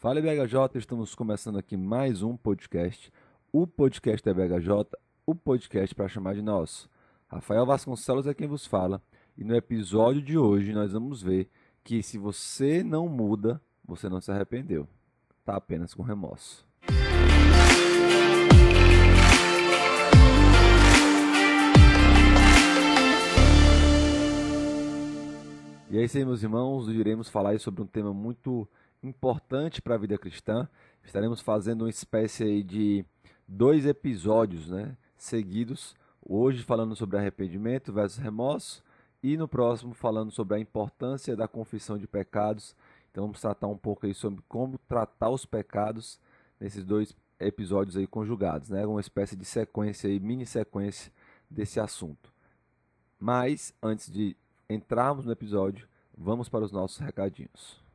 Fala BHJ, estamos começando aqui mais um podcast. O podcast é BHJ, o podcast para chamar de nosso. Rafael Vasconcelos é quem vos fala e no episódio de hoje nós vamos ver que se você não muda, você não se arrependeu. Tá apenas com remorso. E é isso aí, meus irmãos, iremos falar sobre um tema muito importante para a vida cristã. Estaremos fazendo uma espécie de dois episódios né, seguidos. Hoje falando sobre arrependimento versus remorso e no próximo falando sobre a importância da confissão de pecados. Então vamos tratar um pouco aí sobre como tratar os pecados nesses dois episódios aí conjugados, né? Uma espécie de sequência aí, mini sequência desse assunto. Mas antes de entrarmos no episódio, vamos para os nossos recadinhos.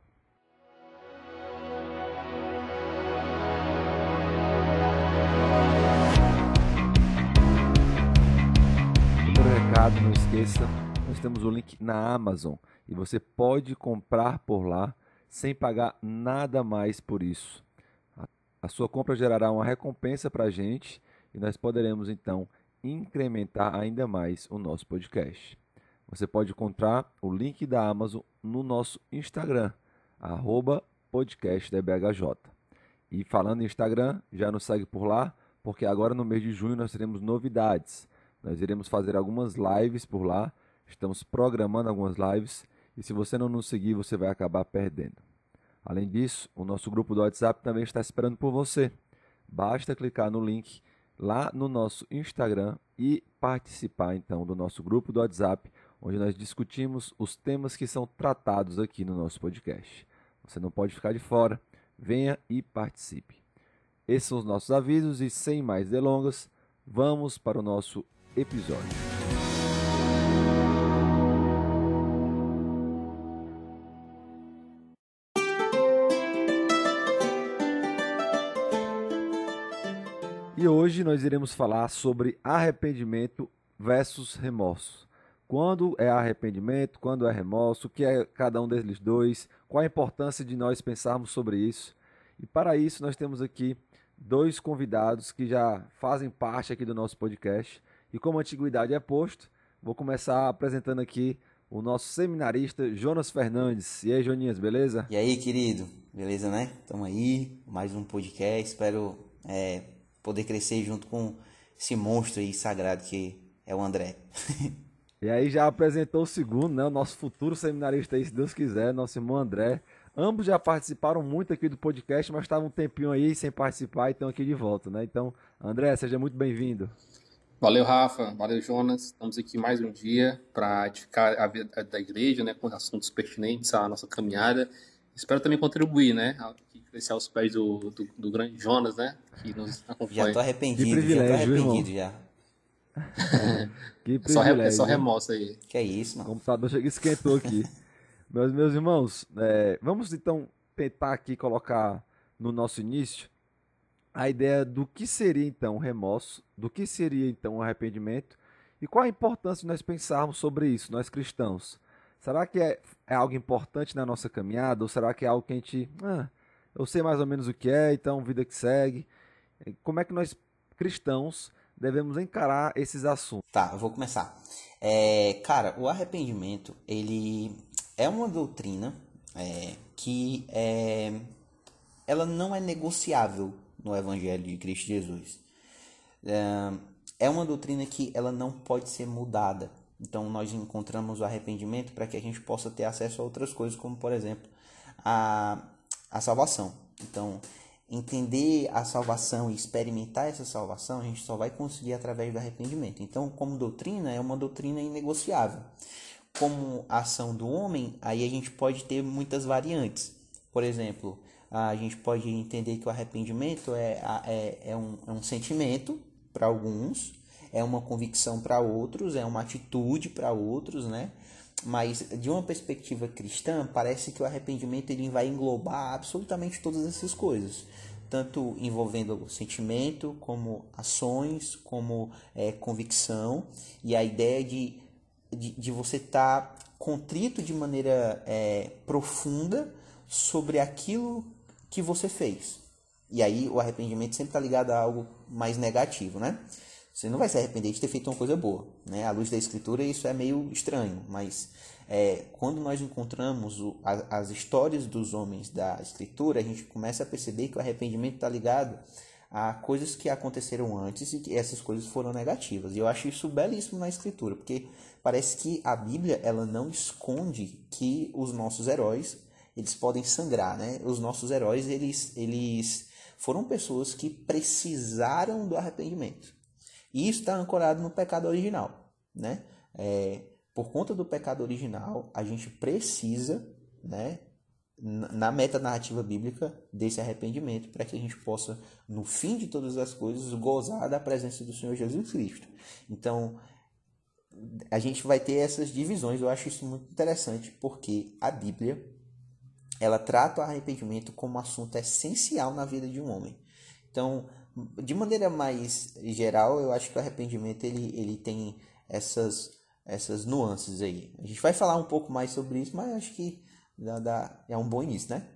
Recado, não esqueça, nós temos o link na Amazon e você pode comprar por lá sem pagar nada mais por isso. A sua compra gerará uma recompensa para a gente e nós poderemos então incrementar ainda mais o nosso podcast. Você pode encontrar o link da Amazon no nosso Instagram, podcastdbhj. E falando em Instagram, já nos segue por lá, porque agora no mês de junho nós teremos novidades. Nós iremos fazer algumas lives por lá. Estamos programando algumas lives. E se você não nos seguir, você vai acabar perdendo. Além disso, o nosso grupo do WhatsApp também está esperando por você. Basta clicar no link lá no nosso Instagram e participar então do nosso grupo do WhatsApp, onde nós discutimos os temas que são tratados aqui no nosso podcast. Você não pode ficar de fora. Venha e participe. Esses são os nossos avisos e sem mais delongas, vamos para o nosso episódio. E hoje nós iremos falar sobre arrependimento versus remorso. Quando é arrependimento, quando é remorso, o que é cada um deles dois, qual a importância de nós pensarmos sobre isso. E para isso nós temos aqui dois convidados que já fazem parte aqui do nosso podcast. E como a antiguidade é posto, vou começar apresentando aqui o nosso seminarista Jonas Fernandes. E aí, Joninhas, beleza? E aí, querido? Beleza, né? Estamos aí, mais um podcast. Espero é, poder crescer junto com esse monstro aí sagrado que é o André. e aí já apresentou o segundo, né? O nosso futuro seminarista aí, se Deus quiser, nosso irmão André. Ambos já participaram muito aqui do podcast, mas estavam um tempinho aí sem participar e estão aqui de volta, né? Então, André, seja muito bem-vindo. Valeu, Rafa. Valeu, Jonas. Estamos aqui mais um dia para edificar a vida da igreja, né, com assuntos pertinentes à nossa caminhada. Espero também contribuir, né, crescer aos pés do, do, do, grande Jonas, né, que nos acompanha. Já estou arrependido, já tô arrependido já. que privilégio. só, só remorso aí. Que é isso, mano. O computador chega esquentou aqui. meus, meus irmãos, é, vamos então tentar aqui colocar no nosso início a ideia do que seria então remorso, do que seria então arrependimento e qual a importância de nós pensarmos sobre isso, nós cristãos. Será que é, é algo importante na nossa caminhada ou será que é algo que a gente, ah, eu sei mais ou menos o que é, então vida que segue? Como é que nós cristãos devemos encarar esses assuntos? Tá, eu vou começar. É, cara, o arrependimento ele é uma doutrina é, que é, ela não é negociável no Evangelho de Cristo Jesus. É uma doutrina que ela não pode ser mudada. Então nós encontramos o arrependimento para que a gente possa ter acesso a outras coisas, como por exemplo a, a salvação. Então entender a salvação e experimentar essa salvação a gente só vai conseguir através do arrependimento. Então como doutrina é uma doutrina inegociável. Como ação do homem, aí a gente pode ter muitas variantes. Por exemplo, a gente pode entender que o arrependimento é, é, é, um, é um sentimento para alguns, é uma convicção para outros, é uma atitude para outros, né? Mas de uma perspectiva cristã, parece que o arrependimento ele vai englobar absolutamente todas essas coisas, tanto envolvendo sentimento, como ações, como é, convicção, e a ideia de, de, de você estar tá contrito de maneira é, profunda sobre aquilo que você fez. E aí o arrependimento sempre está ligado a algo mais negativo, né? Você não vai se arrepender de ter feito uma coisa boa, né? À luz da escritura isso é meio estranho, mas é, quando nós encontramos o, a, as histórias dos homens da escritura, a gente começa a perceber que o arrependimento está ligado a coisas que aconteceram antes e que essas coisas foram negativas. E eu acho isso belíssimo na escritura, porque parece que a Bíblia ela não esconde que os nossos heróis eles podem sangrar, né? Os nossos heróis eles eles foram pessoas que precisaram do arrependimento. E isso está ancorado no pecado original, né? É, por conta do pecado original, a gente precisa, né, na metanarrativa bíblica, desse arrependimento, para que a gente possa, no fim de todas as coisas, gozar da presença do Senhor Jesus Cristo. Então, a gente vai ter essas divisões. Eu acho isso muito interessante, porque a Bíblia ela trata o arrependimento como um assunto essencial na vida de um homem. Então, de maneira mais geral, eu acho que o arrependimento ele, ele tem essas, essas nuances aí. A gente vai falar um pouco mais sobre isso, mas acho que dá, dá, é um bom início, né?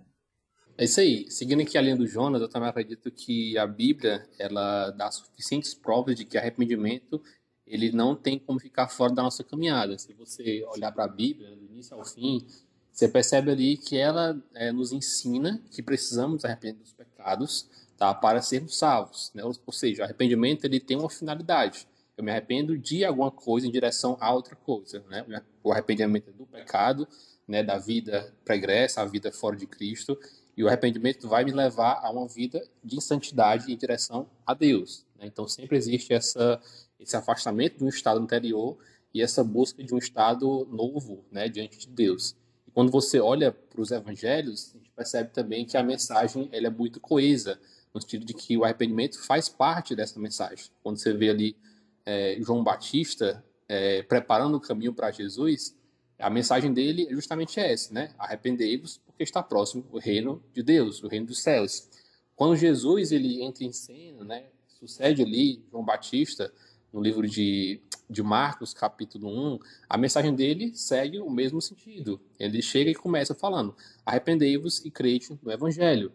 É isso aí. Seguindo aqui a linha do Jonas, eu também acredito que a Bíblia ela dá suficientes provas de que arrependimento ele não tem como ficar fora da nossa caminhada. Se você olhar para a Bíblia, do início ao fim, você percebe ali que ela é, nos ensina que precisamos arrepender dos pecados tá, para sermos salvos. Né? Ou seja, o arrependimento ele tem uma finalidade. Eu me arrependo de alguma coisa em direção a outra coisa. Né? O arrependimento é do pecado, né, da vida pregressa, a vida fora de Cristo, e o arrependimento vai me levar a uma vida de santidade em direção a Deus. Né? Então sempre existe essa, esse afastamento de um estado anterior e essa busca de um estado novo né, diante de Deus. Quando você olha para os evangelhos, a gente percebe também que a mensagem ela é muito coesa, no sentido de que o arrependimento faz parte dessa mensagem. Quando você vê ali é, João Batista é, preparando o caminho para Jesus, a mensagem dele é justamente essa, né? Arrependei-vos porque está próximo o reino de Deus, o reino dos céus. Quando Jesus ele entra em cena, né? Sucede ali João Batista no livro de, de Marcos, capítulo 1, a mensagem dele segue o mesmo sentido. Ele chega e começa falando: arrependei-vos e crede no evangelho.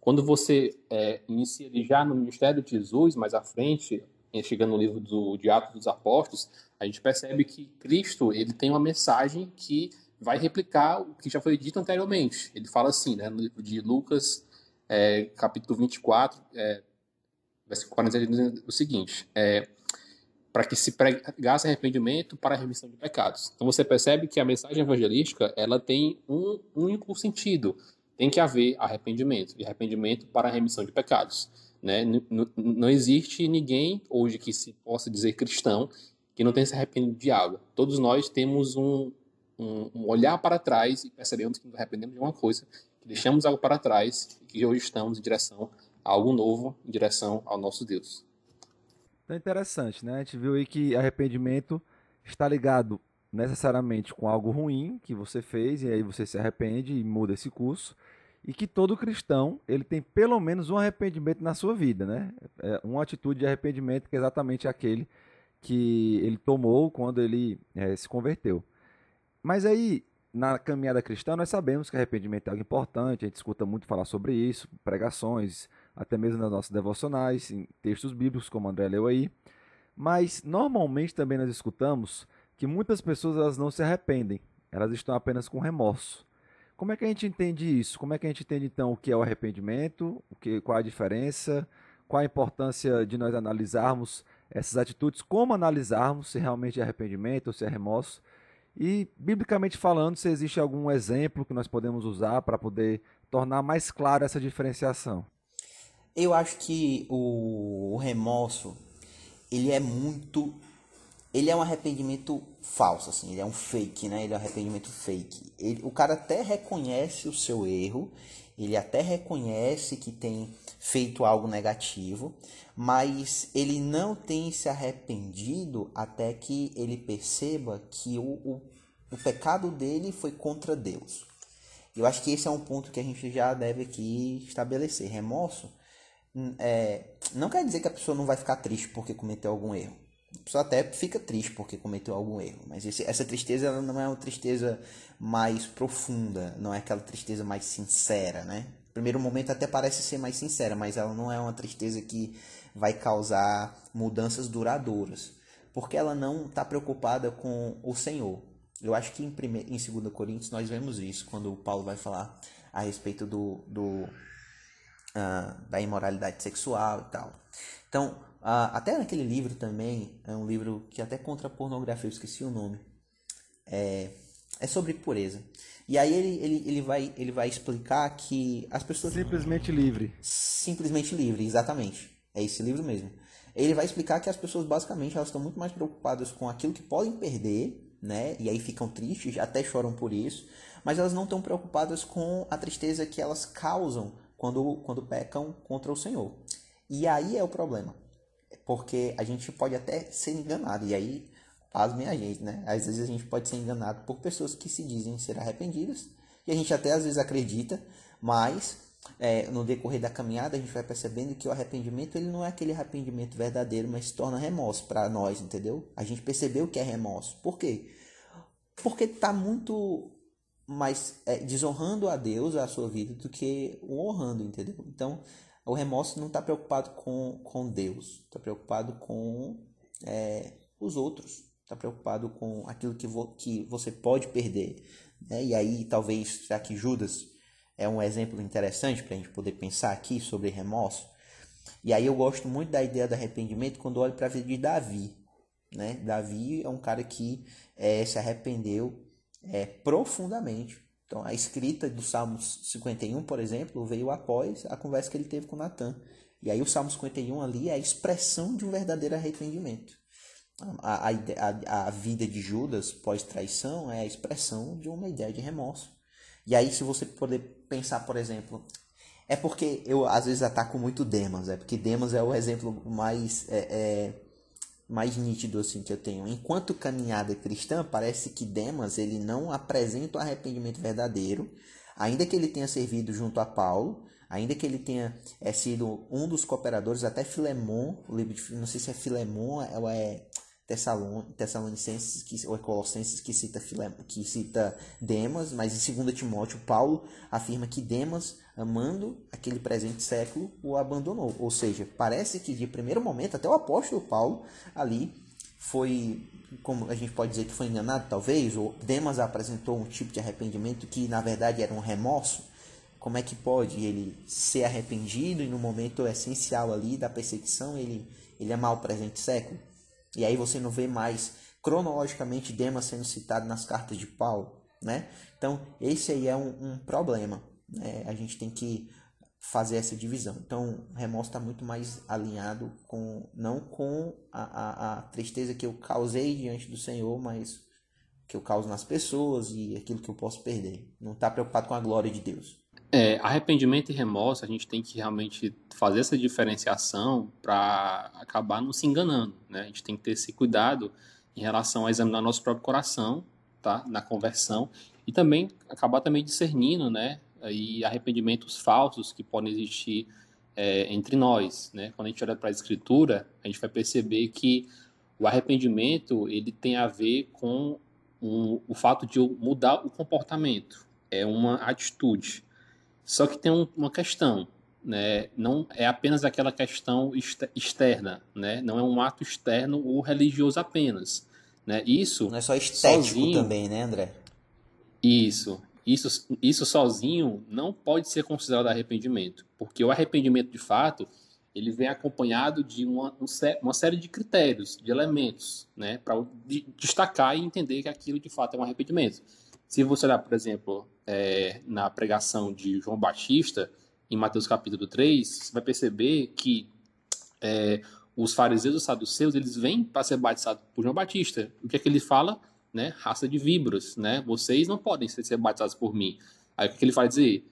Quando você é, inicia já no ministério de Jesus, mais à frente, chegando no livro do, de Atos dos Apóstolos, a gente percebe que Cristo ele tem uma mensagem que vai replicar o que já foi dito anteriormente. Ele fala assim, né, no livro de Lucas, é, capítulo 24, é, versículo 40, o seguinte: é, para que se pregasse arrependimento para a remissão de pecados. Então você percebe que a mensagem evangelística ela tem um único sentido, tem que haver arrependimento, e arrependimento para a remissão de pecados. Né? Não existe ninguém hoje que se possa dizer cristão que não tenha se arrependido de algo. Todos nós temos um, um, um olhar para trás e percebemos que nos arrependemos de uma coisa, que deixamos algo para trás e que hoje estamos em direção a algo novo, em direção ao nosso Deus. Então é interessante, né? A gente viu aí que arrependimento está ligado necessariamente com algo ruim que você fez e aí você se arrepende e muda esse curso e que todo cristão ele tem pelo menos um arrependimento na sua vida, né? É uma atitude de arrependimento que é exatamente aquele que ele tomou quando ele é, se converteu. Mas aí, na caminhada cristã, nós sabemos que arrependimento é algo importante, a gente escuta muito falar sobre isso, pregações, até mesmo nas nossas devocionais, em textos bíblicos, como André leu aí. Mas, normalmente, também nós escutamos que muitas pessoas elas não se arrependem, elas estão apenas com remorso. Como é que a gente entende isso? Como é que a gente entende então o que é o arrependimento? O que, qual a diferença? Qual a importância de nós analisarmos essas atitudes? Como analisarmos se realmente é arrependimento ou se é remorso? E, biblicamente falando, se existe algum exemplo que nós podemos usar para poder tornar mais clara essa diferenciação? Eu acho que o, remorso ele é muito ele é um arrependimento falso, assim, ele é um fake, né? Ele é um arrependimento fake. Ele, o cara até reconhece o seu erro, ele até reconhece que tem feito algo negativo, mas ele não tem se arrependido até que ele perceba que o, o, o pecado dele foi contra Deus. Eu acho que esse é um ponto que a gente já deve aqui estabelecer. Remorso é, não quer dizer que a pessoa não vai ficar triste porque cometeu algum erro. A pessoa até fica triste porque cometeu algum erro, mas esse, essa tristeza não é uma tristeza mais profunda, não é aquela tristeza mais sincera, né? primeiro momento até parece ser mais sincera, mas ela não é uma tristeza que vai causar mudanças duradouras, porque ela não está preocupada com o Senhor. Eu acho que em, primeiro, em 2 Coríntios nós vemos isso, quando o Paulo vai falar a respeito do, do uh, da imoralidade sexual e tal. Então, uh, até naquele livro também, é um livro que até contra a pornografia, eu esqueci o nome, é, é sobre pureza. E aí ele, ele, ele, vai, ele vai explicar que as pessoas... Simplesmente livre. Simplesmente livre, exatamente. É esse livro mesmo. Ele vai explicar que as pessoas basicamente elas estão muito mais preocupadas com aquilo que podem perder, né? E aí ficam tristes, até choram por isso, mas elas não estão preocupadas com a tristeza que elas causam quando, quando pecam contra o Senhor. E aí é o problema. Porque a gente pode até ser enganado. E aí, pasmem a gente, né? Às vezes a gente pode ser enganado por pessoas que se dizem ser arrependidas. E a gente até às vezes acredita, mas é, no decorrer da caminhada a gente vai percebendo que o arrependimento ele não é aquele arrependimento verdadeiro, mas se torna remorso para nós, entendeu? A gente percebeu que é remorso. Por quê? Porque está muito mais é, desonrando a Deus, a sua vida, do que o honrando, entendeu? Então, o remorso não está preocupado com, com Deus, está preocupado com é, os outros, está preocupado com aquilo que, vo, que você pode perder. Né? E aí, talvez, já que Judas é um exemplo interessante para a gente poder pensar aqui sobre remorso. E aí eu gosto muito da ideia do arrependimento quando olho para a vida de Davi. Né? Davi é um cara que é, se arrependeu é, profundamente. Então, a escrita do Salmos 51, por exemplo, veio após a conversa que ele teve com Natan. E aí, o Salmo 51 ali é a expressão de um verdadeiro arrependimento. A, a, a, a vida de Judas pós-traição é a expressão de uma ideia de remorso. E aí, se você poder pensar, por exemplo, é porque eu às vezes ataco muito Demas, é porque Demas é o exemplo mais é, é, mais nítido assim que eu tenho. Enquanto caminhada cristã, parece que Demas ele não apresenta o arrependimento verdadeiro, ainda que ele tenha servido junto a Paulo, ainda que ele tenha é, sido um dos cooperadores, até Filemon, o livro de, não sei se é Filemon ou é Tessalon, Tessalonicenses que, ou é Colossenses que cita, Filem, que cita Demas, mas em 2 Timóteo, Paulo afirma que Demas, amando aquele presente século, o abandonou. Ou seja, parece que de primeiro momento, até o apóstolo Paulo ali foi, como a gente pode dizer que foi enganado, talvez, ou Demas apresentou um tipo de arrependimento que na verdade era um remorso. Como é que pode ele ser arrependido e no momento essencial ali da perseguição ele, ele amar o presente século? E aí você não vê mais cronologicamente Demas sendo citado nas cartas de Paulo, né? Então, esse aí é um, um problema. Né? A gente tem que fazer essa divisão. Então, remorso está muito mais alinhado com, não com a, a, a, tristeza que eu causei diante do Senhor, mas que eu causo nas pessoas e aquilo que eu posso perder. Não está preocupado com a glória de Deus. É, arrependimento e remorso, a gente tem que realmente fazer essa diferenciação para acabar não se enganando. Né? A gente tem que ter esse cuidado em relação a examinar nosso próprio coração, tá? na conversão, e também acabar também discernindo né? E arrependimentos falsos que podem existir é, entre nós. Né? Quando a gente olha para a Escritura, a gente vai perceber que o arrependimento ele tem a ver com um, o fato de eu mudar o comportamento, é uma atitude. Só que tem um, uma questão, né? Não é apenas aquela questão externa, né? Não é um ato externo ou religioso apenas, né? Isso não é só estético sozinho, também, né, André? Isso, isso, isso sozinho não pode ser considerado arrependimento, porque o arrependimento de fato ele vem acompanhado de uma, uma série de critérios, de elementos, né, para destacar e entender que aquilo de fato é um arrependimento. Se você olhar, por exemplo, é, na pregação de João Batista, em Mateus capítulo 3, você vai perceber que é, os fariseus e os saduceus, eles vêm para ser batizados por João Batista. O que é que ele fala? Né? Raça de víboras, né? Vocês não podem ser batizados por mim. Aí o que ele vai dizer?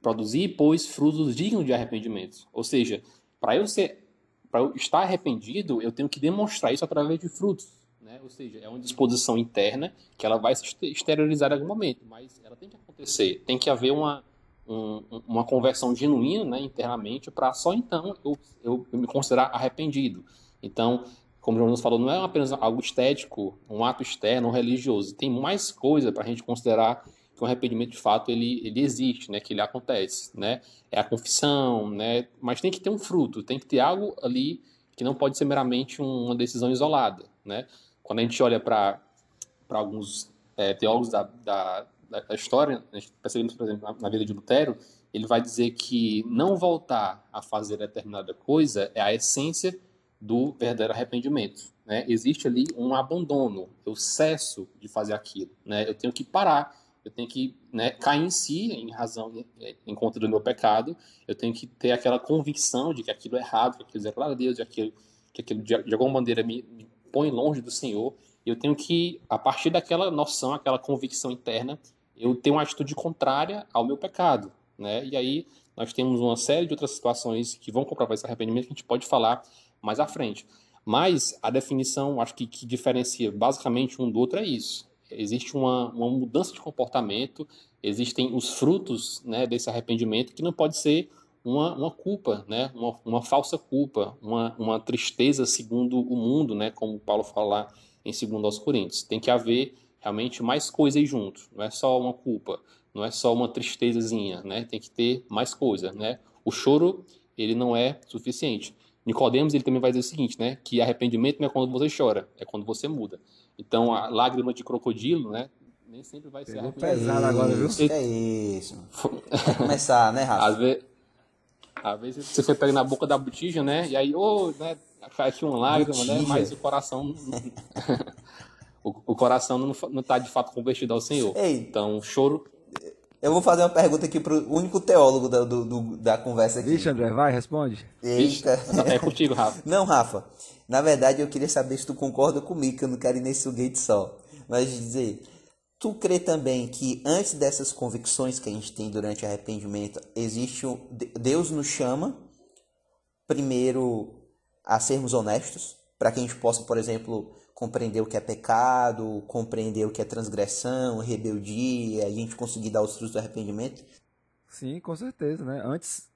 Produzir, pois, frutos dignos de arrependimento. Ou seja, para eu ser, para eu estar arrependido, eu tenho que demonstrar isso através de frutos. Né? Ou seja, é uma disposição interna que ela vai se exteriorizar em algum momento, mas ela tem que acontecer. Tem que haver uma, um, uma conversão genuína né, internamente para só então eu, eu, me considerar arrependido. Então, como o Jonas falou, não é apenas algo estético, um ato externo, religioso. Tem mais coisa para a gente considerar que o arrependimento de fato ele, ele existe, né, que ele acontece, né? É a confissão, né? Mas tem que ter um fruto, tem que ter algo ali que não pode ser meramente uma decisão isolada, né? Quando a gente olha para alguns é, teólogos da, da, da, história, a gente percebemos, por exemplo, na, na vida de Lutero, ele vai dizer que não voltar a fazer determinada coisa é a essência do verdadeiro arrependimento. Né? Existe ali um abandono, eu cesso de fazer aquilo, né? eu tenho que parar, eu tenho que né, cair em si, em razão, em conta do meu pecado, eu tenho que ter aquela convicção de que aquilo é errado, que aquilo é claro a Deus, de aquilo, que aquilo de, de alguma maneira me, me põe longe do Senhor, eu tenho que, a partir daquela noção, aquela convicção interna, eu tenho uma atitude contrária ao meu pecado, né? E aí nós temos uma série de outras situações que vão comprovar esse arrependimento que a gente pode falar mais à frente. Mas a definição, acho que, que diferencia basicamente um do outro é isso. Existe uma, uma mudança de comportamento, existem os frutos né, desse arrependimento que não pode ser uma, uma culpa, né, uma, uma falsa culpa, uma, uma tristeza segundo o mundo, né, como Paulo fala lá em 2 Coríntios. Tem que haver realmente mais coisas junto, não é só uma culpa, não é só uma tristezazinha, né? Tem que ter mais coisa, né? O choro, ele não é suficiente. Nicodemos ele também vai dizer o seguinte, né? Que arrependimento não é quando você chora, é quando você muda. Então a lágrima de crocodilo, né? Nem sempre vai ser arrependimento. pesado agora, viu? É isso. Vai começar, né, Rafa? Às vezes, às vezes você foi pega na boca da botija, né? E aí, ô, oh, né? Cai aqui uma lágrima, né? Mas o coração. o, o, coração não, não tá de fato convertido ao Senhor. Ei, então, o choro eu vou fazer uma pergunta aqui pro único teólogo da, do, do, da conversa aqui. Vixe, André, vai, responde. Eita. É contigo, Rafa. Não, Rafa. Na verdade, eu queria saber se tu concorda comigo, que eu não quero ir nesse foguete só. Mas dizer, tu crê também que antes dessas convicções que a gente tem durante o arrependimento, existe um, Deus nos chama primeiro a sermos honestos, para que a gente possa, por exemplo, compreender o que é pecado, compreender o que é transgressão, rebeldia, a gente conseguir dar os frutos do arrependimento? Sim, com certeza, né? Antes,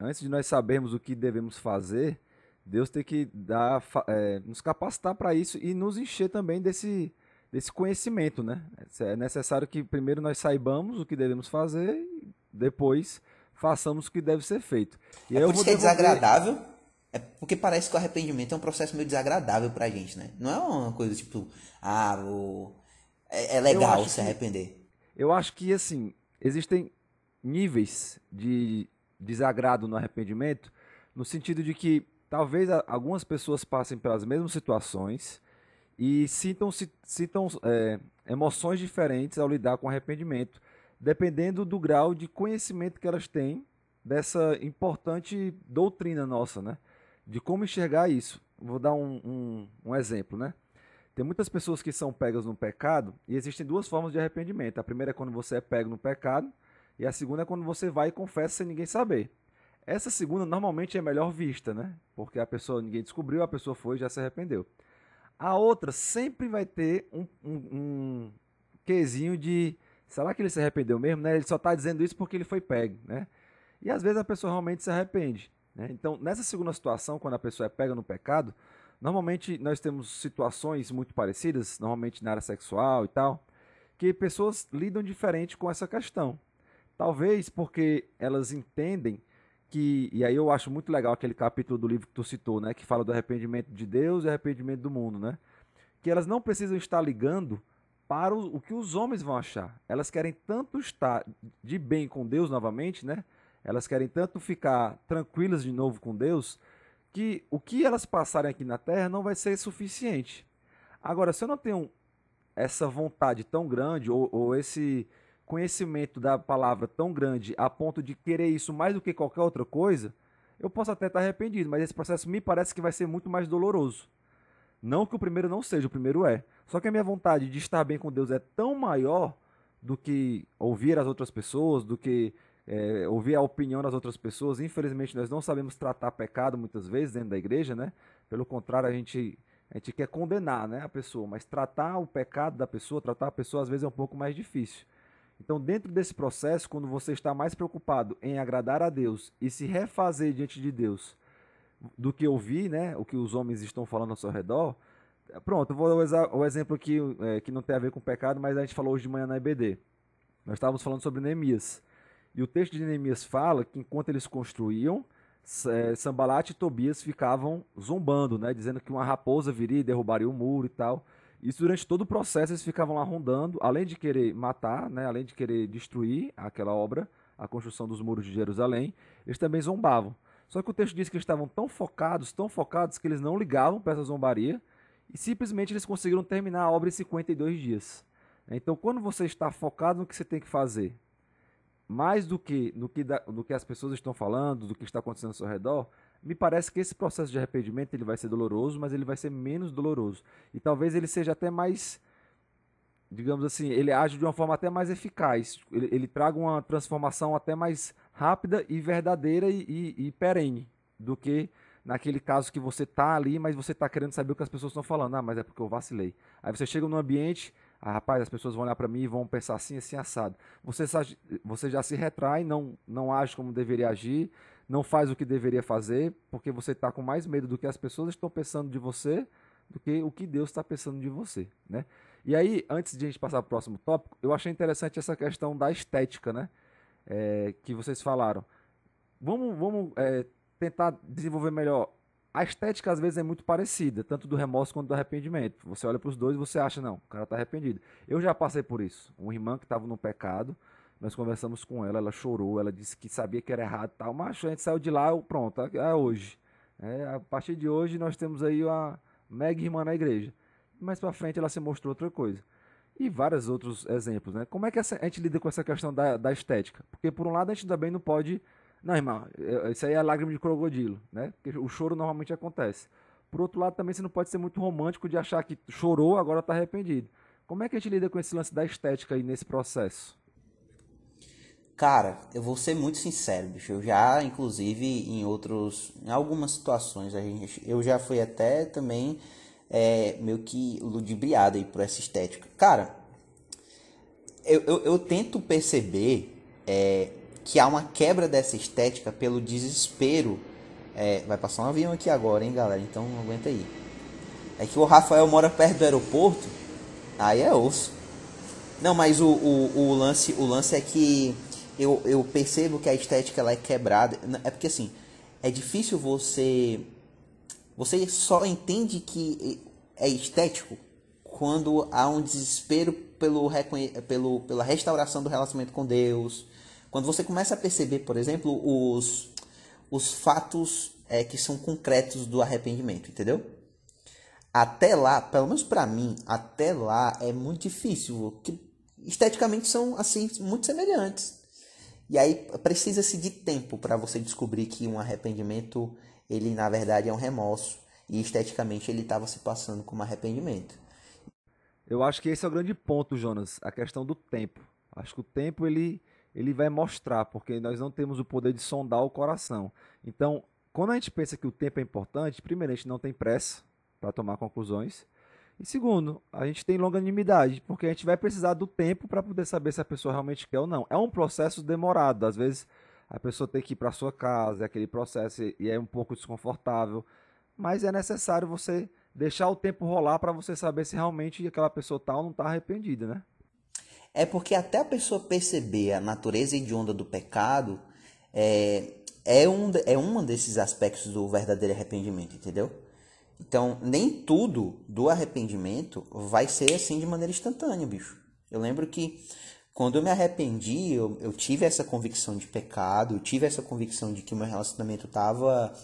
antes de nós sabermos o que devemos fazer, Deus tem que dar, é, nos capacitar para isso e nos encher também desse, desse conhecimento, né? É necessário que primeiro nós saibamos o que devemos fazer e depois façamos o que deve ser feito. E é por isso que é desagradável é porque parece que o arrependimento é um processo meio desagradável pra gente, né? Não é uma coisa tipo, ah, vou... é, é legal se arrepender. eu acho que, assim, existem níveis de desagrado no arrependimento, no sentido de que talvez algumas pessoas passem pelas mesmas situações e sintam, sintam é, emoções diferentes ao lidar com arrependimento, dependendo do grau de conhecimento que elas têm dessa importante doutrina nossa, né? De como enxergar isso. Vou dar um, um, um, exemplo, né? Tem muitas pessoas que são pegas no pecado e existem duas formas de arrependimento. A primeira é quando você é pego no pecado e a segunda é quando você vai e confessa sem ninguém saber. Essa segunda normalmente é melhor vista, né? Porque a pessoa, ninguém descobriu, a pessoa foi e já se arrependeu. A outra sempre vai ter um, um, um quesinho de será que ele se arrependeu mesmo? Né? Ele só está dizendo isso porque ele foi pego, né? E às vezes a pessoa realmente se arrepende. Né? Então, nessa segunda situação, quando a pessoa é pega no pecado, normalmente nós temos situações muito parecidas, normalmente na área sexual e tal, que pessoas lidam diferente com essa questão. Talvez porque elas entendem que, e aí eu acho muito legal aquele capítulo do livro que tu citou, né, que fala do arrependimento de Deus e arrependimento do mundo, né? Que elas não precisam estar ligando para o, o que os homens vão achar. Elas querem tanto estar de bem com Deus novamente, né? Elas querem tanto ficar tranquilas de novo com Deus que o que elas passarem aqui na terra não vai ser suficiente. Agora, se eu não tenho essa vontade tão grande ou, ou esse conhecimento da palavra tão grande a ponto de querer isso mais do que qualquer outra coisa, eu posso até estar arrependido, mas esse processo me parece que vai ser muito mais doloroso. Não que o primeiro não seja, o primeiro é. Só que a minha vontade de estar bem com Deus é tão maior do que ouvir as outras pessoas, do que é, ouvir a opinião das outras pessoas. Infelizmente, nós não sabemos tratar pecado muitas vezes dentro da igreja, né? Pelo contrário, a gente, a gente quer condenar né, a pessoa, mas tratar o pecado da pessoa, tratar a pessoa às vezes é um pouco mais difícil. Então, dentro desse processo, quando você está mais preocupado em agradar a Deus e se refazer diante de Deus do que ouvir né, o que os homens estão falando ao seu redor, pronto, eu vou usar o exemplo aqui é, que não tem a ver com pecado, mas a gente falou hoje de manhã na EBD. Nós estávamos falando sobre Neemias. E o texto de Neemias fala que enquanto eles construíam, é, Sambalat e Tobias ficavam zombando, né? Dizendo que uma raposa viria e derrubaria o muro e tal. Isso durante todo o processo eles ficavam lá rondando, além de querer matar, né? Além de querer destruir aquela obra, a construção dos muros de Jerusalém, eles também zombavam. Só que o texto diz que eles estavam tão focados, tão focados, que eles não ligavam para essa zombaria e simplesmente eles conseguiram terminar a obra em 52 dias. Então, quando você está focado no que você tem que fazer, mais do que no que, da, no que as pessoas estão falando, do que está acontecendo ao seu redor, me parece que esse processo de arrependimento ele vai ser doloroso, mas ele vai ser menos doloroso. E talvez ele seja até mais, digamos assim, ele age de uma forma até mais eficaz. Ele, ele traga uma transformação até mais rápida e verdadeira e, e, e perene do que naquele caso que você está ali, mas você está querendo saber o que as pessoas estão falando. Ah, mas é porque eu vacilei. Aí você chega num ambiente, ah, rapaz, as pessoas vão olhar para mim e vão pensar assim, assim, assado. Você, você já se retrai, não, não age como deveria agir, não faz o que deveria fazer, porque você está com mais medo do que as pessoas estão pensando de você do que o que Deus está pensando de você, né? E aí, antes de a gente passar para o próximo tópico, eu achei interessante essa questão da estética, né? É, que vocês falaram. Vamos, vamos é, tentar desenvolver melhor. A estética às vezes é muito parecida, tanto do remorso quanto do arrependimento. Você olha para os dois e você acha, não, o cara está arrependido. Eu já passei por isso. Uma irmã que estava no pecado, nós conversamos com ela, ela chorou, ela disse que sabia que era errado tal, mas a gente saiu de lá, pronto, é hoje. É, a partir de hoje nós temos aí a mega irmã na igreja. Mais para frente ela se mostrou outra coisa. E vários outros exemplos, né? Como é que a gente lida com essa questão da, da estética? Porque por um lado a gente também não pode não, irmão, isso aí é lágrima de crocodilo, né? Porque o choro normalmente acontece. Por outro lado, também você não pode ser muito romântico de achar que chorou, agora está arrependido. Como é que a gente lida com esse lance da estética aí nesse processo? Cara, eu vou ser muito sincero, bicho. Eu já, inclusive, em outros. Em algumas situações, a gente, eu já fui até também é, meio que ludibriado aí por essa estética. Cara, eu, eu, eu tento perceber é, que há uma quebra dessa estética pelo desespero. É, vai passar um avião aqui agora, hein, galera? Então aguenta aí. É que o Rafael mora perto do aeroporto, aí é osso. Não, mas o, o, o, lance, o lance é que eu, eu percebo que a estética ela é quebrada. É porque assim, é difícil você. Você só entende que é estético quando há um desespero pelo, pelo, pela restauração do relacionamento com Deus, quando você começa a perceber, por exemplo, os, os fatos é, que são concretos do arrependimento, entendeu? Até lá, pelo menos para mim, até lá é muito difícil, que esteticamente são assim muito semelhantes. E aí precisa-se de tempo para você descobrir que um arrependimento, ele na verdade é um remorso e esteticamente ele estava se passando como arrependimento. Eu acho que esse é o grande ponto, Jonas, a questão do tempo. Acho que o tempo ele ele vai mostrar, porque nós não temos o poder de sondar o coração. Então, quando a gente pensa que o tempo é importante, primeiro, a gente não tem pressa para tomar conclusões. E segundo, a gente tem longanimidade, porque a gente vai precisar do tempo para poder saber se a pessoa realmente quer ou não. É um processo demorado, às vezes a pessoa tem que ir para sua casa, é aquele processo e é um pouco desconfortável, mas é necessário você deixar o tempo rolar para você saber se realmente aquela pessoa tal não está arrependida, né? É porque até a pessoa perceber a natureza hedionda do pecado é, é, um, é um desses aspectos do verdadeiro arrependimento, entendeu? Então, nem tudo do arrependimento vai ser assim de maneira instantânea, bicho. Eu lembro que quando eu me arrependi, eu, eu tive essa convicção de pecado, eu tive essa convicção de que o meu relacionamento estava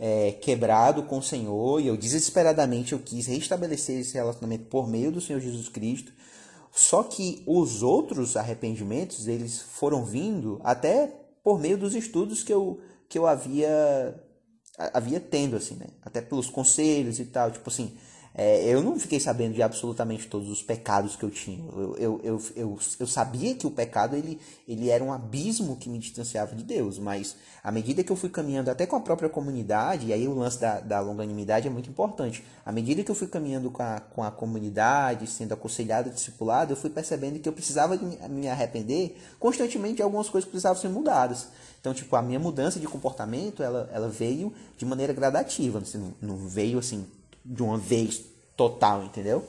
é, quebrado com o Senhor e eu desesperadamente eu quis restabelecer esse relacionamento por meio do Senhor Jesus Cristo. Só que os outros arrependimentos, eles foram vindo até por meio dos estudos que eu, que eu havia havia tendo assim, né? Até pelos conselhos e tal, tipo assim, é, eu não fiquei sabendo de absolutamente todos os pecados que eu tinha. Eu, eu, eu, eu, eu, sabia que o pecado ele, ele era um abismo que me distanciava de Deus, mas à medida que eu fui caminhando até com a própria comunidade, e aí o lance da, da longanimidade é muito importante. À medida que eu fui caminhando com a, com a comunidade, sendo aconselhado, discipulado, eu fui percebendo que eu precisava me arrepender constantemente de algumas coisas que precisavam ser mudadas. Então, tipo, a minha mudança de comportamento, ela, ela veio de maneira gradativa, assim, não, não veio assim de uma vez total, entendeu?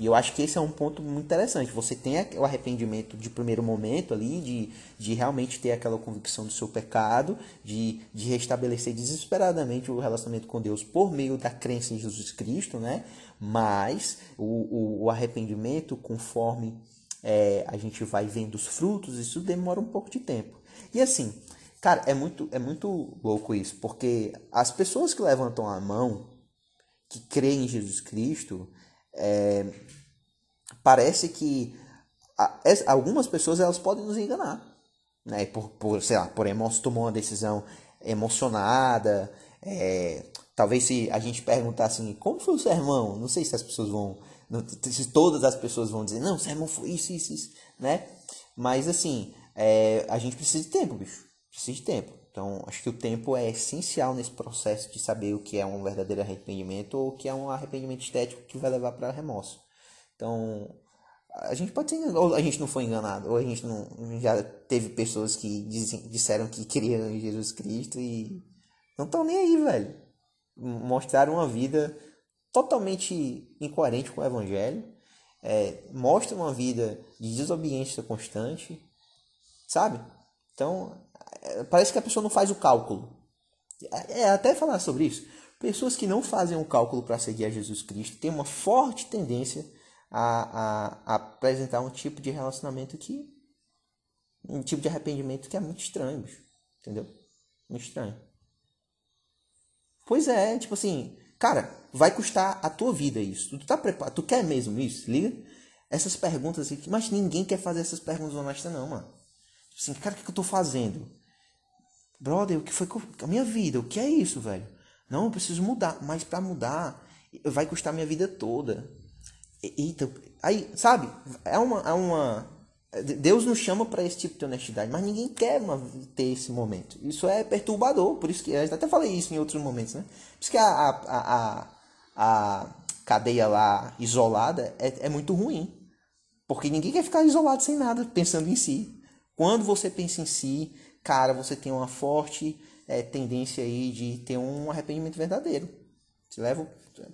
E eu acho que esse é um ponto muito interessante. Você tem o arrependimento de primeiro momento ali, de, de realmente ter aquela convicção do seu pecado, de, de restabelecer desesperadamente o relacionamento com Deus por meio da crença em Jesus Cristo, né? Mas o, o, o arrependimento, conforme é, a gente vai vendo os frutos, isso demora um pouco de tempo. E assim, cara, é muito, é muito louco isso, porque as pessoas que levantam a mão, que creem em Jesus Cristo, é, parece que algumas pessoas elas podem nos enganar, né? Por, por sei lá, por emo tomou uma decisão emocionada, é, talvez se a gente perguntar assim, como foi o sermão? Não sei se as pessoas vão, se todas as pessoas vão dizer, não, o sermão foi isso, isso, isso, né? Mas assim, é, a gente precisa de tempo, bicho, precisa de tempo. Então, acho que o tempo é essencial nesse processo de saber o que é um verdadeiro arrependimento ou o que é um arrependimento estético que vai levar para remorso. Então, a gente pode ser enganado, ou a gente não foi enganado, ou a gente não já teve pessoas que dizem, disseram que queriam Jesus Cristo e não estão nem aí, velho. Mostraram uma vida totalmente incoerente com o evangelho, é, mostra uma vida de desobediência constante, sabe? Então, é, parece que a pessoa não faz o cálculo. É, é até falar sobre isso. Pessoas que não fazem o cálculo para seguir a Jesus Cristo têm uma forte tendência a, a, a, apresentar um tipo de relacionamento que. um tipo de arrependimento que é muito estranho. Entendeu? Muito estranho. Pois é, tipo assim, cara, vai custar a tua vida isso. Tu tá preparado? Tu quer mesmo isso? Liga? Essas perguntas aqui, mas ninguém quer fazer essas perguntas honestas, não, mano. Assim, cara, o que, eu tô fazendo? Brother, o que foi a minha vida? O que é isso, velho? Não, eu preciso mudar. Mas para mudar, vai custar minha vida toda. Eita, aí, sabe? É uma, é uma. Deus nos chama para esse tipo de honestidade, mas ninguém quer ter esse momento. Isso é perturbador, por isso que. Eu até falei isso em outros momentos, né? Por isso que a, a, a, a cadeia lá isolada é, é muito ruim. Porque ninguém quer ficar isolado sem nada, pensando em si. Quando você pensa em si, cara, você tem uma forte é, tendência aí de ter um arrependimento verdadeiro. Você leva.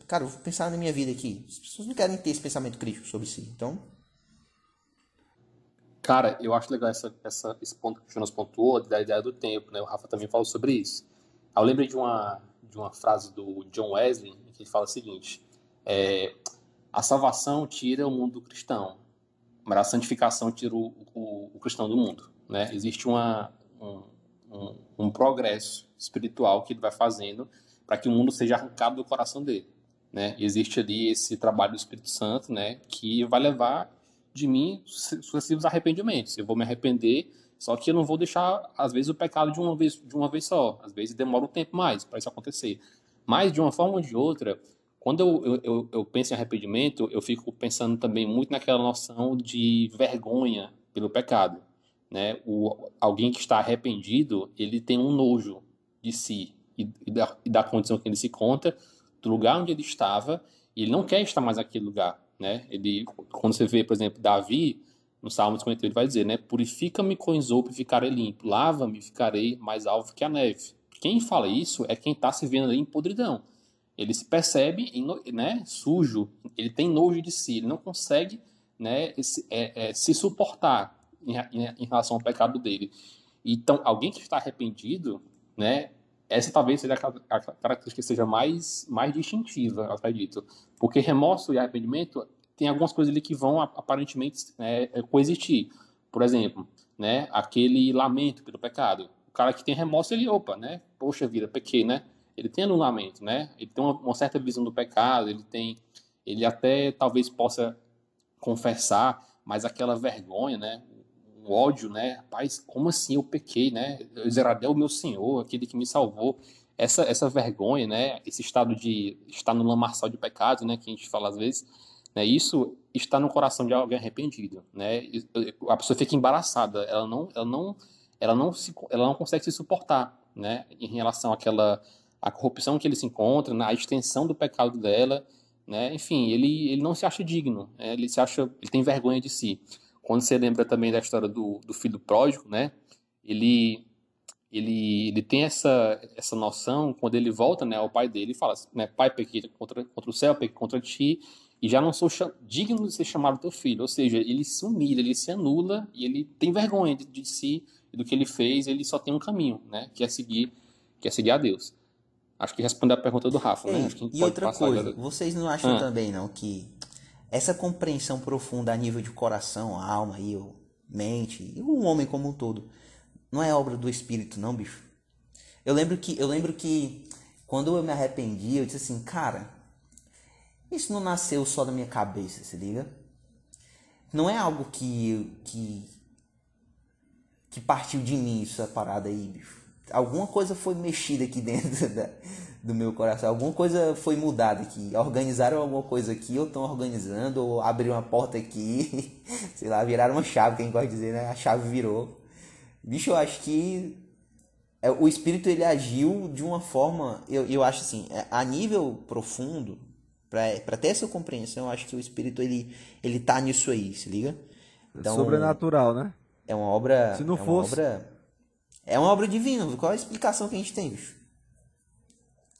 Cara, eu vou pensar na minha vida aqui. As pessoas não querem ter esse pensamento crítico sobre si. Então. Cara, eu acho legal essa, essa, esse ponto que o Jonas pontuou, da ideia do tempo, né? O Rafa também falou sobre isso. Eu lembrei de uma, de uma frase do John Wesley, que ele fala o seguinte: é, a salvação tira o mundo cristão, mas a santificação tira o, o, o cristão do mundo. Né? Existe uma, um, um, um progresso espiritual que ele vai fazendo para que o mundo seja arrancado do coração dele. Né? existe ali esse trabalho do Espírito Santo, né, que vai levar de mim sucessivos arrependimentos. Eu vou me arrepender, só que eu não vou deixar às vezes o pecado de uma vez de uma vez só. Às vezes demora um tempo mais para isso acontecer. Mas de uma forma ou de outra, quando eu, eu, eu penso em arrependimento, eu fico pensando também muito naquela noção de vergonha pelo pecado né? O, alguém que está arrependido, ele tem um nojo de si e, e, da, e da condição que ele se encontra, do lugar onde ele estava, e ele não quer estar mais naquele lugar, né? Ele, quando você vê, por exemplo, Davi, no Salmo 58, ele vai dizer, né? Purifica-me com isopo e ficarei limpo, lava-me e ficarei mais alvo que a neve. Quem fala isso é quem está se vendo ali em podridão. Ele se percebe né, sujo, ele tem nojo de si, ele não consegue né, esse, é, é, se suportar em, em, relação ao pecado dele. Então, alguém que está arrependido, né, essa talvez seja a característica que seja mais, mais distintiva, acredito. Porque remorso e arrependimento tem algumas coisas ali que vão aparentemente né, é, coexistir. Por exemplo, né, aquele lamento pelo pecado. O cara que tem remorso, ele, opa, né? Poxa vida, pequei, né? Ele tem um lamento, né? Ele tem uma, uma certa visão do pecado, ele tem... Ele até talvez possa confessar, mas aquela vergonha, né? o ódio, né? Rapaz, como assim eu pequei, né? Zeradel, o meu Senhor, aquele que me salvou. Essa, essa vergonha, né? Esse estado de estar no lamaçal de pecado, né? Que a gente fala às vezes, né? Isso está no coração de alguém arrependido, né? A pessoa fica embaraçada, ela não, ela não, ela não se, ela não consegue se suportar, né? Em relação àquela a corrupção que ele se encontra, na extensão do pecado dela, né? Enfim, ele, ele não se acha digno, né? ele se acha, ele tem vergonha de si. Quando você lembra também da história do, do filho pródigo, né? Ele, ele, ele tem essa, essa noção, quando ele volta né, ao pai dele, e fala, né, pai, pequei contra, contra o céu, pequei contra ti, e já não sou digno de ser chamado teu filho. Ou seja, ele se humilha, ele se anula e ele tem vergonha de, de si e do que ele fez. Ele só tem um caminho, né? Que é seguir, que é seguir a Deus. Acho que respondeu a pergunta do Rafa, né? Ei, né? e outra coisa, agora... vocês não acham ah. também não que essa compreensão profunda a nível de coração, alma e mente, e o homem como um todo, não é obra do espírito não, bicho? Eu lembro que eu lembro que quando eu me arrependi, eu disse assim, cara, isso não nasceu só da minha cabeça, se liga? Não é algo que que que partiu de mim essa parada aí, bicho. Alguma coisa foi mexida aqui dentro da, do meu coração. Alguma coisa foi mudada aqui. Organizaram alguma coisa aqui, ou estão organizando, ou abriram uma porta aqui, sei lá, viraram uma chave, quem gosta de dizer, né? A chave virou. Bicho, eu acho que é, o espírito ele agiu de uma forma, eu, eu acho assim, é, a nível profundo, para ter essa compreensão, eu acho que o espírito ele, ele tá nisso aí, se liga? Então, Sobrenatural, né? É uma obra. Se não é fosse. Uma obra, é uma obra divina. Qual a explicação que a gente tem, bicho?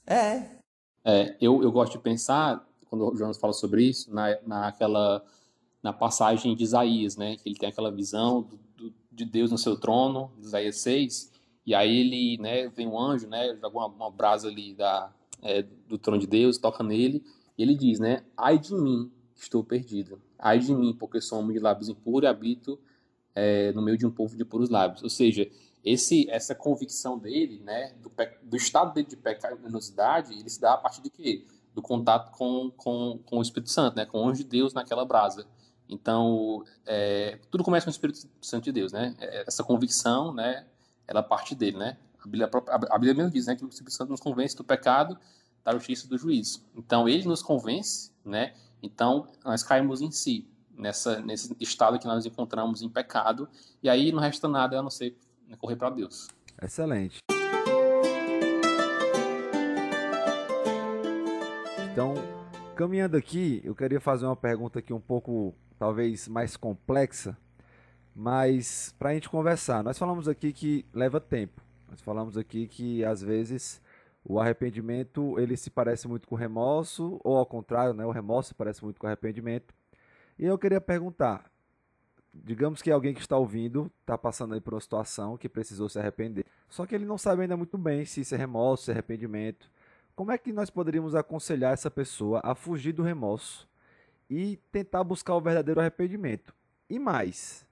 É. é eu, eu gosto de pensar, quando o Jonas fala sobre isso, na, naquela, na passagem de Isaías, né? Que ele tem aquela visão do, do, de Deus no seu trono, Isaías 6, e aí ele, né, vem um anjo, né, joga uma, uma brasa ali da, é, do trono de Deus, toca nele, e ele diz, né, ai de mim, estou perdido, ai de mim, porque sou homem de lábios impuros e habito é, no meio de um povo de puros lábios. Ou seja, esse, essa convicção dele, né, do, do estado dele de pecaminosidade, ele se dá a partir de quê? Do contato com, com, com o Espírito Santo, né, com o anjo de Deus naquela brasa. Então, é, tudo começa com o Espírito Santo de Deus, né? É, essa convicção, né, ela parte dele, né? A Bíblia, a Bíblia mesmo diz, né, que o Espírito Santo nos convence do pecado, da justiça e do juízo. Então, ele nos convence, né? Então, nós caímos em si, nessa, nesse estado que nós encontramos em pecado, e aí não resta nada a não ser correr para Deus. Excelente. Então, caminhando aqui, eu queria fazer uma pergunta aqui um pouco, talvez, mais complexa, mas para a gente conversar. Nós falamos aqui que leva tempo. Nós falamos aqui que, às vezes, o arrependimento, ele se parece muito com o remorso, ou ao contrário, né? o remorso se parece muito com o arrependimento. E eu queria perguntar, digamos que alguém que está ouvindo está passando aí por uma situação que precisou se arrepender. Só que ele não sabe ainda muito bem se isso é remorso, se é arrependimento. Como é que nós poderíamos aconselhar essa pessoa a fugir do remorso e tentar buscar o verdadeiro arrependimento? E mais,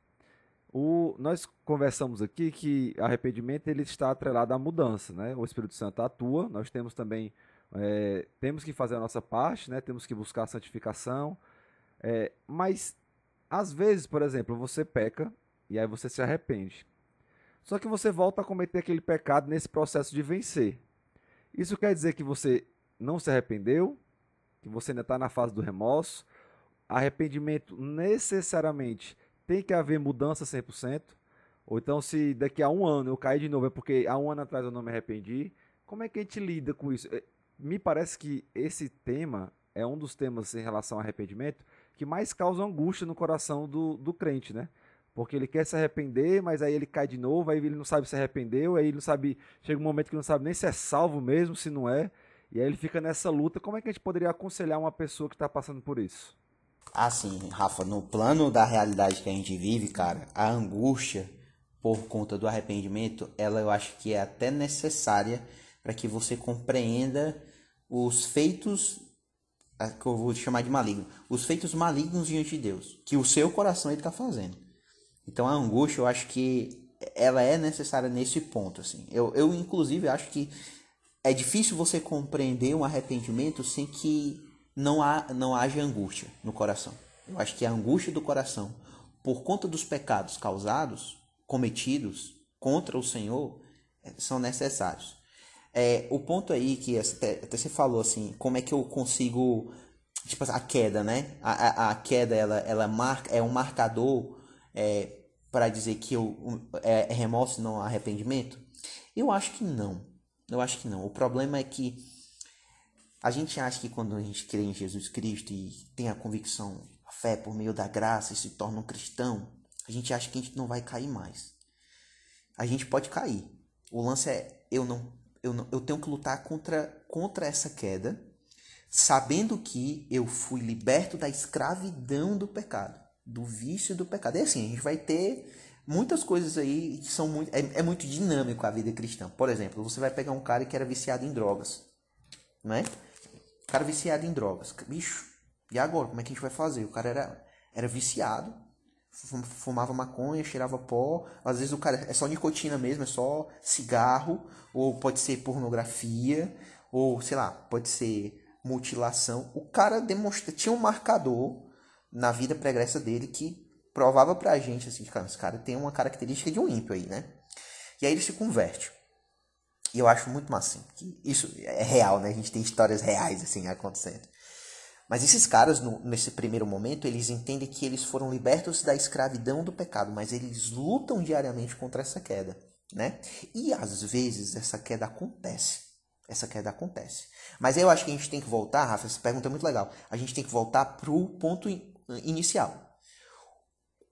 o, nós conversamos aqui que arrependimento ele está atrelado à mudança, né? O Espírito Santo atua, nós temos também é, temos que fazer a nossa parte, né? Temos que buscar a santificação, é, mas às vezes, por exemplo, você peca e aí você se arrepende. Só que você volta a cometer aquele pecado nesse processo de vencer. Isso quer dizer que você não se arrependeu, que você ainda está na fase do remorso. Arrependimento necessariamente tem que haver mudança 100%. Ou então, se daqui a um ano eu cair de novo, é porque há um ano atrás eu não me arrependi. Como é que a gente lida com isso? É, me parece que esse tema é um dos temas em relação ao arrependimento que mais causa angústia no coração do, do crente, né? Porque ele quer se arrepender, mas aí ele cai de novo, aí ele não sabe se arrependeu, aí ele não sabe. Chega um momento que não sabe nem se é salvo mesmo, se não é. E aí ele fica nessa luta. Como é que a gente poderia aconselhar uma pessoa que está passando por isso? Assim, Rafa, no plano da realidade que a gente vive, cara, a angústia por conta do arrependimento, ela eu acho que é até necessária para que você compreenda os feitos que eu vou chamar de maligno, os feitos malignos diante de Deus, que o seu coração ele está fazendo. Então a angústia, eu acho que ela é necessária nesse ponto, assim. Eu, eu inclusive acho que é difícil você compreender um arrependimento sem que não, há, não haja angústia no coração. Eu acho que a angústia do coração, por conta dos pecados causados, cometidos contra o Senhor, é, são necessários. É, o ponto aí que até, até você falou assim, como é que eu consigo tipo a queda, né? A, a, a queda ela, ela marca, é um marcador é, para dizer que eu, é, é remorso não arrependimento? Eu acho que não. Eu acho que não. O problema é que a gente acha que quando a gente crê em Jesus Cristo e tem a convicção, a fé por meio da graça e se torna um cristão, a gente acha que a gente não vai cair mais. A gente pode cair. O lance é eu não eu, eu tenho que lutar contra, contra essa queda sabendo que eu fui liberto da escravidão do pecado, do vício do pecado. E assim, a gente vai ter muitas coisas aí que são muito. É, é, muito dinâmico a vida cristã. Por exemplo, você vai pegar um cara que era viciado em drogas. Né? O cara viciado em drogas. Bicho, e agora? Como é que a gente vai fazer? O cara era, era viciado, fumava maconha, cheirava pó. Às vezes o cara é só nicotina mesmo, é só cigarro, ou pode ser pornografia, ou sei lá, pode ser mutilação. O cara demonstra, tinha um marcador na vida pregressa dele que provava pra gente assim, cara, esse cara tem uma característica de um ímpio aí, né? E aí ele se converte. E eu acho muito massa, assim, que isso é real, né? A gente tem histórias reais assim acontecendo. Mas esses caras, no, nesse primeiro momento, eles entendem que eles foram libertos da escravidão do pecado, mas eles lutam diariamente contra essa queda, né? E às vezes essa queda acontece. Essa queda acontece. Mas eu acho que a gente tem que voltar, Rafa, essa pergunta é muito legal. A gente tem que voltar para o ponto inicial.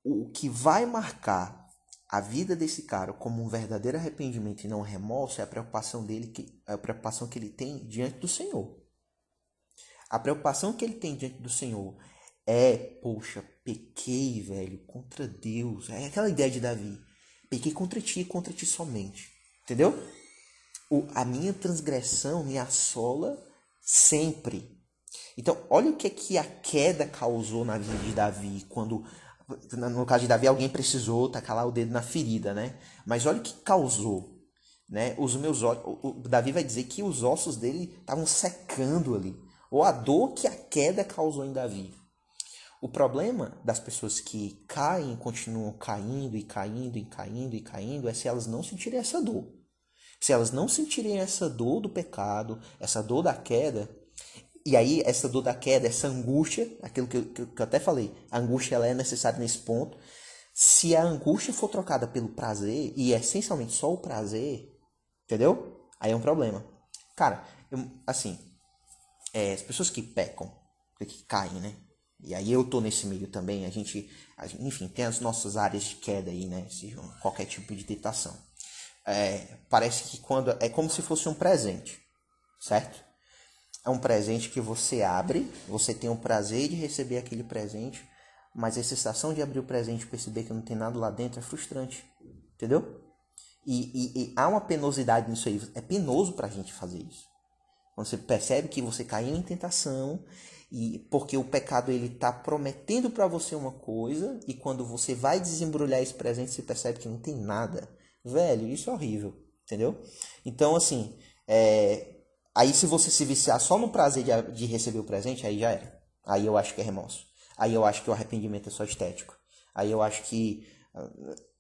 O que vai marcar a vida desse cara como um verdadeiro arrependimento e não remorso é a preocupação dele, que, a preocupação que ele tem diante do Senhor. A preocupação que ele tem diante do Senhor é, poxa, pequei, velho, contra Deus. É aquela ideia de Davi. Pequei contra ti e contra ti somente. Entendeu? O, a minha transgressão me assola sempre. Então, olha o que, é que a queda causou na vida de Davi. Quando, no caso de Davi, alguém precisou tacar lá o dedo na ferida, né? Mas olha o que causou. Né? Os meus olhos, o, Davi vai dizer que os ossos dele estavam secando ali ou a dor que a queda causou em Davi. O problema das pessoas que caem, continuam caindo e caindo e caindo e caindo, é se elas não sentirem essa dor. Se elas não sentirem essa dor do pecado, essa dor da queda, e aí essa dor da queda, essa angústia, aquilo que eu, que eu até falei, a angústia ela é necessária nesse ponto. Se a angústia for trocada pelo prazer, e é essencialmente só o prazer, entendeu? Aí é um problema. Cara, eu, assim, é, as pessoas que pecam, que caem, né? E aí eu tô nesse meio também, a gente, a gente enfim, tem as nossas áreas de queda aí, né? Qualquer tipo de tentação. É, parece que quando é como se fosse um presente, certo? É um presente que você abre, você tem o prazer de receber aquele presente, mas a sensação de abrir o presente e perceber que não tem nada lá dentro é frustrante, entendeu? E, e, e há uma penosidade nisso aí, é penoso pra gente fazer isso. Você percebe que você caiu em tentação e porque o pecado ele está prometendo para você uma coisa e quando você vai desembrulhar esse presente você percebe que não tem nada. Velho, isso é horrível, entendeu? Então assim, é... aí se você se viciar só no prazer de, de receber o presente, aí já era. Aí eu acho que é remorso. Aí eu acho que o arrependimento é só estético. Aí eu acho que é,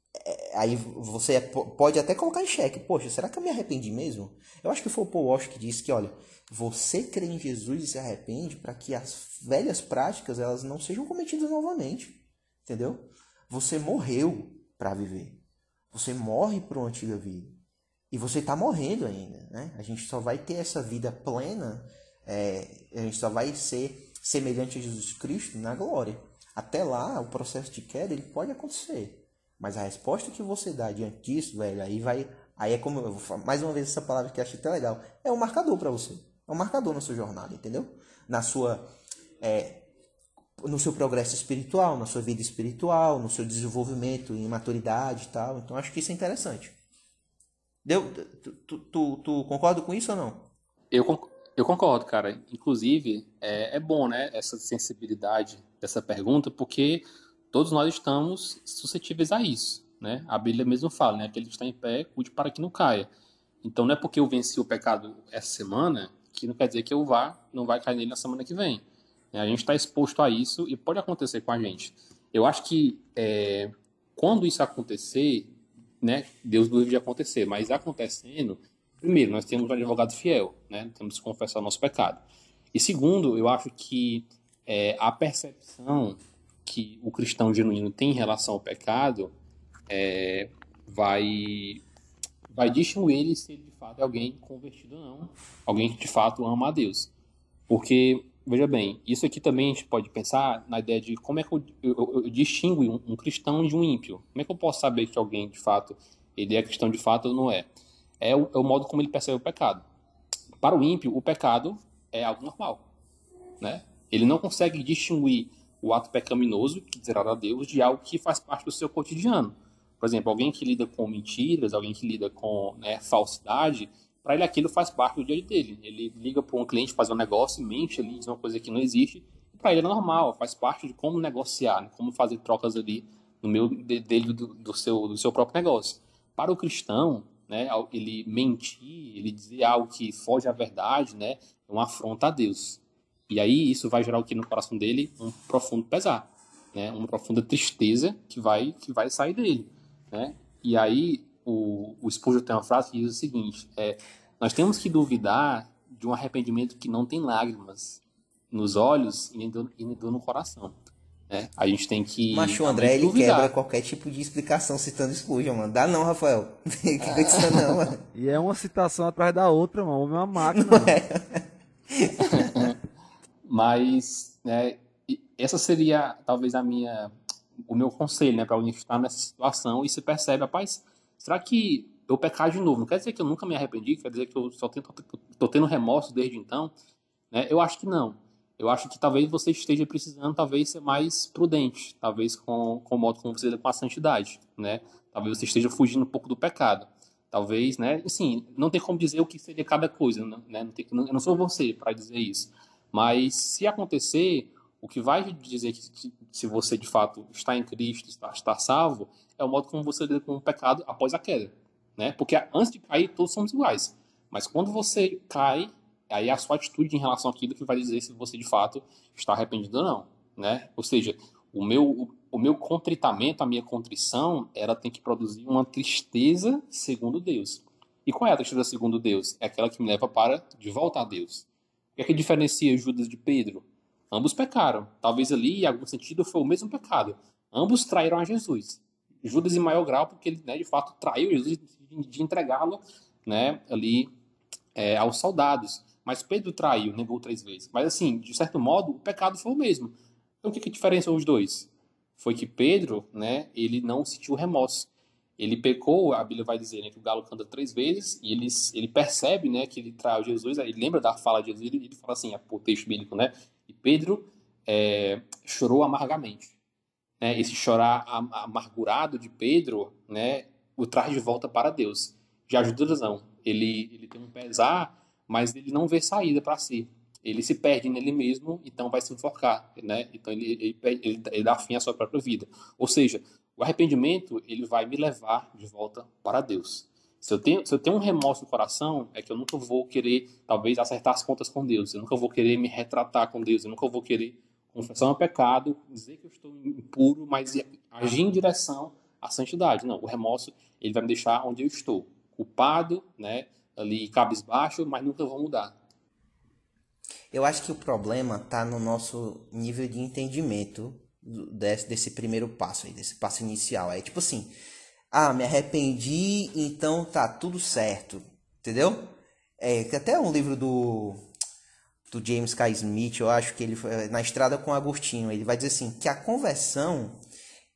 aí você pode até colocar em xeque, poxa, será que eu me arrependi mesmo? Eu acho que foi o Paul Walsh que disse que, olha, você crê em Jesus e se arrepende para que as velhas práticas elas não sejam cometidas novamente, entendeu? Você morreu para viver, você morre para uma antiga vida e você está morrendo ainda, né? A gente só vai ter essa vida plena, é, a gente só vai ser semelhante a Jesus Cristo na glória. Até lá, o processo de queda ele pode acontecer. Mas a resposta que você dá diante disso, velho, aí vai. Aí é como. Mais uma vez essa palavra que eu achei tão legal. É um marcador para você. É um marcador na sua jornada, entendeu? Na sua. É, no seu progresso espiritual, na sua vida espiritual, no seu desenvolvimento em maturidade e tal. Então acho que isso é interessante. Deu, tu, tu, tu, tu concorda com isso ou não? Eu, eu concordo, cara. Inclusive, é, é bom, né, essa sensibilidade dessa pergunta, porque todos nós estamos suscetíveis a isso. Né? A Bíblia mesmo fala, né? aquele que está em pé, cuide para que não caia. Então não é porque eu venci o pecado essa semana que não quer dizer que eu vá, não vai cair nele na semana que vem. Né? A gente está exposto a isso e pode acontecer com a gente. Eu acho que é, quando isso acontecer, né, Deus não de acontecer, mas acontecendo, primeiro, nós temos um advogado fiel, né, temos que confessar o nosso pecado. E segundo, eu acho que é, a percepção que o cristão genuíno tem em relação ao pecado é, vai vai distinguir ele se ele de fato é alguém convertido ou não, alguém que de fato ama a Deus. Porque, veja bem, isso aqui também a gente pode pensar na ideia de como é que eu, eu, eu, distingo um, um, cristão de um ímpio. Como é que eu posso saber que alguém de fato ele é cristão de fato ou não é? É o, é o modo como ele percebe o pecado. Para o ímpio, o pecado é algo normal. né? Ele não consegue distinguir o ato pecaminoso, que desagradar a Deus, de algo que faz parte do seu cotidiano. Por exemplo, alguém que lida com mentiras, alguém que lida com né, falsidade, para ele aquilo faz parte do dia dele. Ele liga para um cliente fazer um negócio, mente ali, diz uma coisa que não existe, para ele é normal, faz parte de como negociar, né, como fazer trocas ali no meio dele do, do, seu, do seu próprio negócio. Para o cristão, né, ele mentir, ele dizer algo que foge à verdade, né, é uma afronta a Deus. E aí isso vai gerar o que no coração dele? Um profundo pesar, né, uma profunda tristeza que vai que vai sair dele, né? E aí o, o Spurgeon tem uma frase que diz o seguinte: é, nós temos que duvidar de um arrependimento que não tem lágrimas nos olhos e nem no coração. É, a gente tem que. Macho André, ele duvidar. quebra qualquer tipo de explicação citando Spurgeon, mano. Dá não, Rafael. que ah. não, mano. E é uma citação atrás da outra, mano. O homem é uma máquina. Mas, né, essa seria talvez a minha. O meu conselho, né, para alguém que está nessa situação e se percebe, rapaz, será que eu pecar de novo? Não quer dizer que eu nunca me arrependi, quer dizer que eu só estou tendo remorso desde então? Né? Eu acho que não eu acho que talvez você esteja precisando talvez ser mais prudente, talvez com, com o modo como você lida com a santidade, né? Talvez você esteja fugindo um pouco do pecado. Talvez, né? Assim, não tem como dizer o que seria cada coisa, né? Não tem, eu não sou você para dizer isso. Mas se acontecer, o que vai dizer que, se você de fato está em Cristo, está, está salvo, é o modo como você lida com o pecado após a queda, né? Porque antes de cair todos somos iguais. Mas quando você cai, aí é a sua atitude em relação àquilo que vai dizer se você de fato está arrependido ou não, né? Ou seja, o meu, o, o meu contritamento, a minha contrição, ela tem que produzir uma tristeza segundo Deus. E qual é a tristeza segundo Deus? É aquela que me leva para de volta a Deus. O que é que diferencia Judas de Pedro? Ambos pecaram. Talvez ali, em algum sentido, foi o mesmo pecado. Ambos traíram a Jesus. Judas em maior grau, porque ele, né, de fato, traiu Jesus de entregá-lo né, ali é, aos soldados. Mas Pedro traiu, negou três vezes. Mas assim, de certo modo, o pecado foi o mesmo. Então o que, que diferenciou os dois? Foi que Pedro, né, ele não sentiu remorso. Ele pecou, a Bíblia vai dizer, né, que o galo canta três vezes, e ele, ele percebe, né, que ele traiu Jesus, ele lembra da fala de Jesus, e ele fala assim, é o texto bíblico, né, e Pedro é, chorou amargamente. Né, esse chorar amargurado de Pedro, né, o traz de volta para Deus. Já Judas não. Ele, ele tem um pesar mas ele não vê saída para si. Ele se perde nele mesmo, então vai se enforcar, né? Então ele, ele, ele, ele dá fim à sua própria vida. Ou seja, o arrependimento ele vai me levar de volta para Deus. Se eu, tenho, se eu tenho um remorso no coração, é que eu nunca vou querer, talvez, acertar as contas com Deus. Eu nunca vou querer me retratar com Deus. Eu nunca vou querer confessar um pecado, dizer que eu estou impuro, mas agir em direção à santidade. Não, o remorso ele vai me deixar onde eu estou, culpado, né? ali cabisbaixo, mas nunca vão mudar. Eu acho que o problema está no nosso nível de entendimento desse, desse primeiro passo aí, desse passo inicial. É tipo assim, ah, me arrependi, então tá tudo certo, entendeu? É até um livro do do James K. Smith, eu acho que ele foi na estrada com Agostinho, ele vai dizer assim que a conversão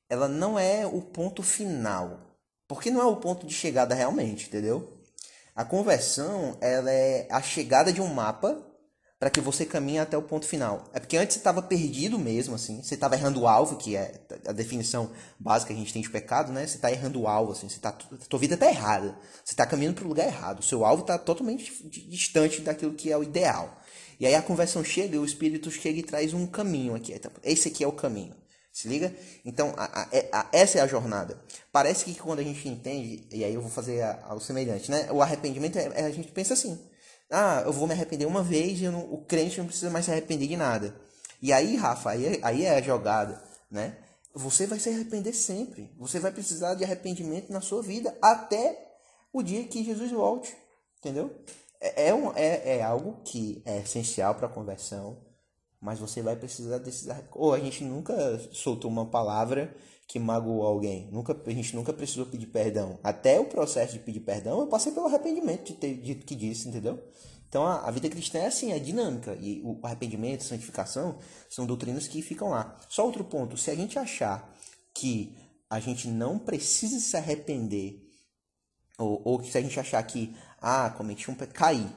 ela não é o ponto final, porque não é o ponto de chegada realmente, entendeu? A conversão ela é a chegada de um mapa para que você caminhe até o ponto final. É porque antes você estava perdido mesmo, assim. Você estava errando o alvo, que é a definição básica que a gente tem de pecado, né? Você está errando o alvo, assim. Você tá, tua vida está errada. Você está caminhando para o lugar errado. O seu alvo está totalmente distante daquilo que é o ideal. E aí a conversão chega e o Espírito chega e traz um caminho aqui. Esse aqui é o caminho. Se liga? Então, a, a, é, a, essa é a jornada. Parece que quando a gente entende, e aí eu vou fazer algo semelhante, né? O arrependimento, é, é, a gente pensa assim: ah, eu vou me arrepender uma vez e não, o crente não precisa mais se arrepender de nada. E aí, Rafa, aí, aí é a jogada, né? Você vai se arrepender sempre. Você vai precisar de arrependimento na sua vida até o dia que Jesus volte. Entendeu? É, é, um, é, é algo que é essencial para a conversão mas você vai precisar desses ou a gente nunca soltou uma palavra que magoou alguém. Nunca a gente nunca precisou pedir perdão. Até o processo de pedir perdão eu passei pelo arrependimento de ter dito que disse entendeu? Então a, a vida cristã é assim é dinâmica. E o arrependimento a santificação são doutrinas que ficam lá. Só outro ponto se a gente achar que a gente não precisa se arrepender ou, ou se a gente achar que ah cometi um pecado caí.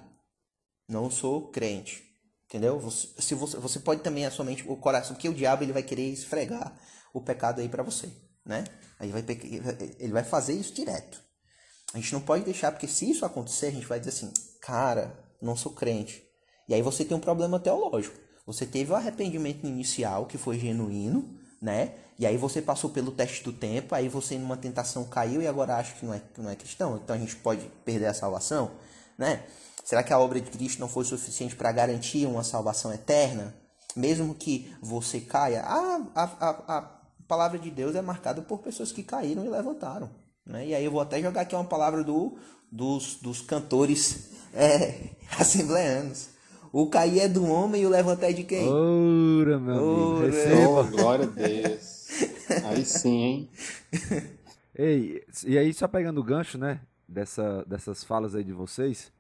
Não sou crente Entendeu? Você, se você, você pode também a sua mente, o coração, que o diabo ele vai querer esfregar o pecado aí para você, né? Aí vai, ele vai fazer isso direto. A gente não pode deixar, porque se isso acontecer, a gente vai dizer assim, cara, não sou crente. E aí você tem um problema teológico. Você teve o arrependimento inicial, que foi genuíno, né? E aí você passou pelo teste do tempo, aí você numa tentação caiu e agora acha que não é, que não é cristão. Então a gente pode perder a salvação, né? Será que a obra de Cristo não foi suficiente para garantir uma salvação eterna? Mesmo que você caia, a, a, a, a palavra de Deus é marcada por pessoas que caíram e levantaram. Né? E aí eu vou até jogar aqui uma palavra do, dos, dos cantores é, assembleanos. O cair é do homem e o levantar é de quem? Ora, meu amigo. Receba. Oh, glória a Deus. Aí sim, hein? Ei, e aí só pegando o gancho, né, dessa, dessas falas aí de vocês,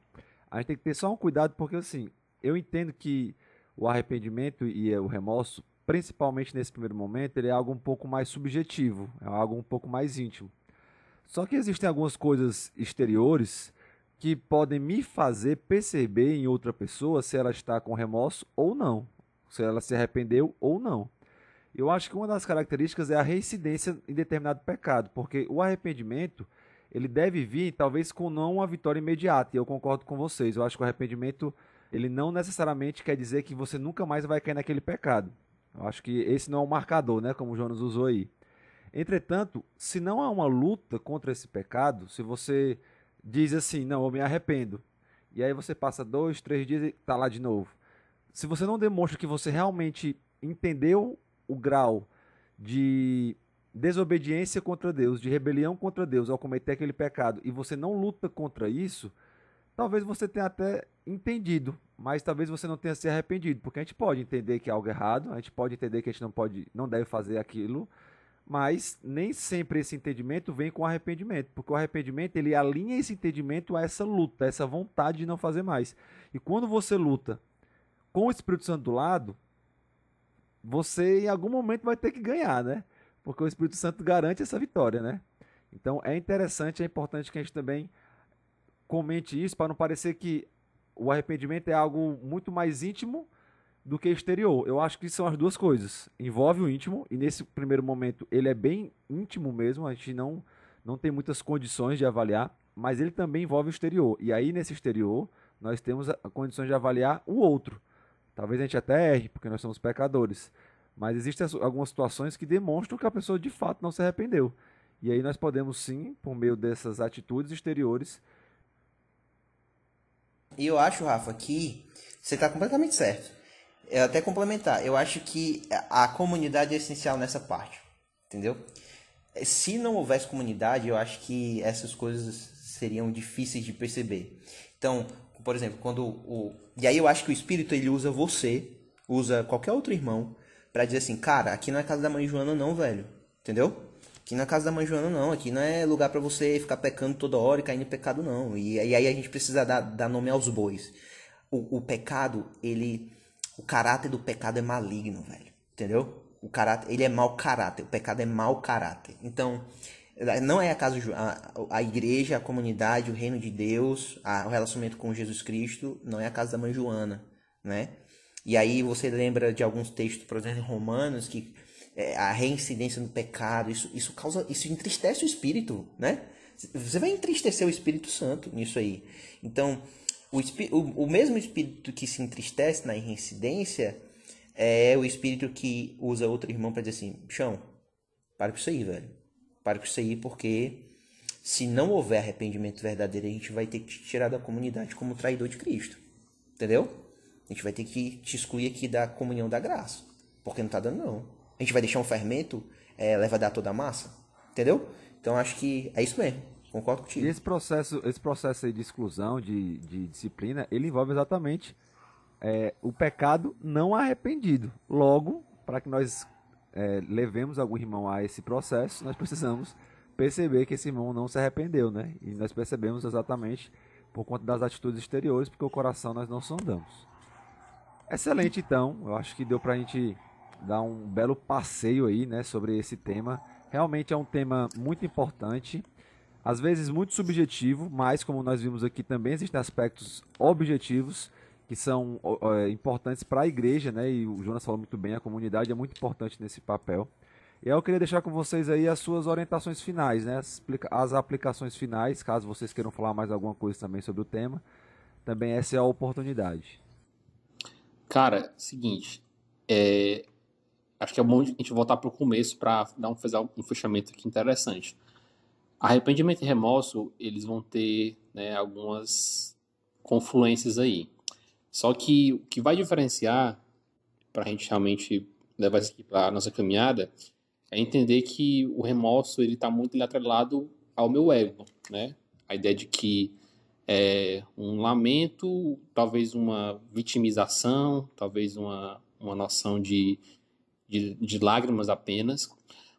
a gente tem que ter só um cuidado, porque assim, eu entendo que o arrependimento e o remorso, principalmente nesse primeiro momento, ele é algo um pouco mais subjetivo, é algo um pouco mais íntimo. Só que existem algumas coisas exteriores que podem me fazer perceber em outra pessoa se ela está com remorso ou não, se ela se arrependeu ou não. Eu acho que uma das características é a reincidência em determinado pecado, porque o arrependimento ele deve vir talvez com não uma vitória imediata, e eu concordo com vocês. Eu acho que o arrependimento ele não necessariamente quer dizer que você nunca mais vai cair naquele pecado. Eu acho que esse não é um marcador, né, como o Jonas usou aí. Entretanto, se não há uma luta contra esse pecado, se você diz assim, não, eu me arrependo. E aí você passa dois, três dias e está lá de novo. Se você não demonstra que você realmente entendeu o grau de desobediência contra Deus, de rebelião contra Deus ao cometer aquele pecado, e você não luta contra isso, talvez você tenha até entendido, mas talvez você não tenha se arrependido, porque a gente pode entender que é algo errado, a gente pode entender que a gente não pode, não deve fazer aquilo, mas nem sempre esse entendimento vem com arrependimento, porque o arrependimento ele alinha esse entendimento a essa luta, a essa vontade de não fazer mais. E quando você luta com o Espírito Santo do lado, você em algum momento vai ter que ganhar, né? Porque o Espírito Santo garante essa vitória, né? Então é interessante, é importante que a gente também comente isso para não parecer que o arrependimento é algo muito mais íntimo do que exterior. Eu acho que são as duas coisas. Envolve o íntimo, e nesse primeiro momento ele é bem íntimo mesmo, a gente não, não tem muitas condições de avaliar, mas ele também envolve o exterior. E aí nesse exterior nós temos a, a condições de avaliar o outro. Talvez a gente até erre, porque nós somos pecadores. Mas existem algumas situações que demonstram que a pessoa de fato não se arrependeu. E aí nós podemos sim, por meio dessas atitudes exteriores. E eu acho, Rafa, que você está completamente certo. Eu até complementar, eu acho que a comunidade é essencial nessa parte, entendeu? Se não houvesse comunidade, eu acho que essas coisas seriam difíceis de perceber. Então, por exemplo, quando o e aí eu acho que o espírito ele usa você, usa qualquer outro irmão para dizer assim, cara, aqui não é casa da mãe Joana não, velho. Entendeu? Aqui não é casa da mãe Joana não, aqui não é lugar para você ficar pecando toda hora e caindo em pecado não. E, e aí a gente precisa dar, dar nome aos bois. O, o pecado, ele o caráter do pecado é maligno, velho. Entendeu? O caráter, ele é mau caráter. O pecado é mau caráter. Então, não é a casa a, a igreja, a comunidade, o reino de Deus, a, o relacionamento com Jesus Cristo, não é a casa da mãe Joana, né? E aí você lembra de alguns textos, por exemplo, em Romanos, que é, a reincidência no pecado, isso, isso causa, isso entristece o espírito, né? Você vai entristecer o Espírito Santo nisso aí. Então, o, o, o mesmo espírito que se entristece na reincidência é o espírito que usa outro irmão para dizer assim: chão, para com isso aí, velho. Para com isso aí, porque se não houver arrependimento verdadeiro, a gente vai ter que te tirar da comunidade como traidor de Cristo. Entendeu? A gente vai ter que te excluir aqui da comunhão da graça. Porque não tá dando, não. A gente vai deixar um fermento é, dar toda a massa. Entendeu? Então acho que é isso mesmo. Concordo contigo. E esse processo, esse processo aí de exclusão, de, de disciplina, ele envolve exatamente é, o pecado não arrependido. Logo, para que nós é, levemos algum irmão a esse processo, nós precisamos perceber que esse irmão não se arrependeu, né? E nós percebemos exatamente por conta das atitudes exteriores, porque o coração nós não sondamos. Excelente, então. Eu acho que deu para a gente dar um belo passeio aí, né, sobre esse tema. Realmente é um tema muito importante às vezes muito subjetivo, mas como nós vimos aqui também existem aspectos objetivos que são é, importantes para a igreja, né? E o Jonas falou muito bem, a comunidade é muito importante nesse papel. E eu queria deixar com vocês aí as suas orientações finais, né? As, as aplicações finais, caso vocês queiram falar mais alguma coisa também sobre o tema. Também essa é a oportunidade. Cara, seguinte, é, acho que é bom a gente voltar para o começo para dar um, um fechamento aqui interessante. Arrependimento e remorso, eles vão ter né, algumas confluências aí. Só que o que vai diferenciar para a gente realmente levar isso aqui para a nossa caminhada é entender que o remorso ele está muito atrelado ao meu ego, né? A ideia de que é um lamento, talvez uma vitimização, talvez uma, uma noção de, de, de lágrimas apenas,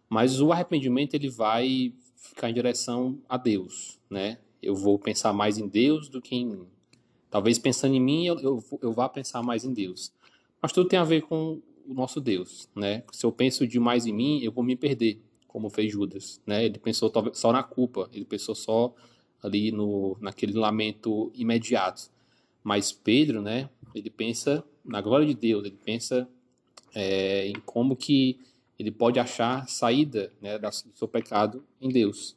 mas o arrependimento ele vai ficar em direção a Deus, né? Eu vou pensar mais em Deus do que em mim. Talvez pensando em mim, eu, eu, eu vá pensar mais em Deus. Mas tudo tem a ver com o nosso Deus, né? Se eu penso demais em mim, eu vou me perder, como fez Judas, né? Ele pensou só na culpa, ele pensou só ali no naquele lamento imediato. Mas Pedro, né? Ele pensa na glória de Deus, ele pensa é, em como que ele pode achar saída né, do seu pecado em Deus.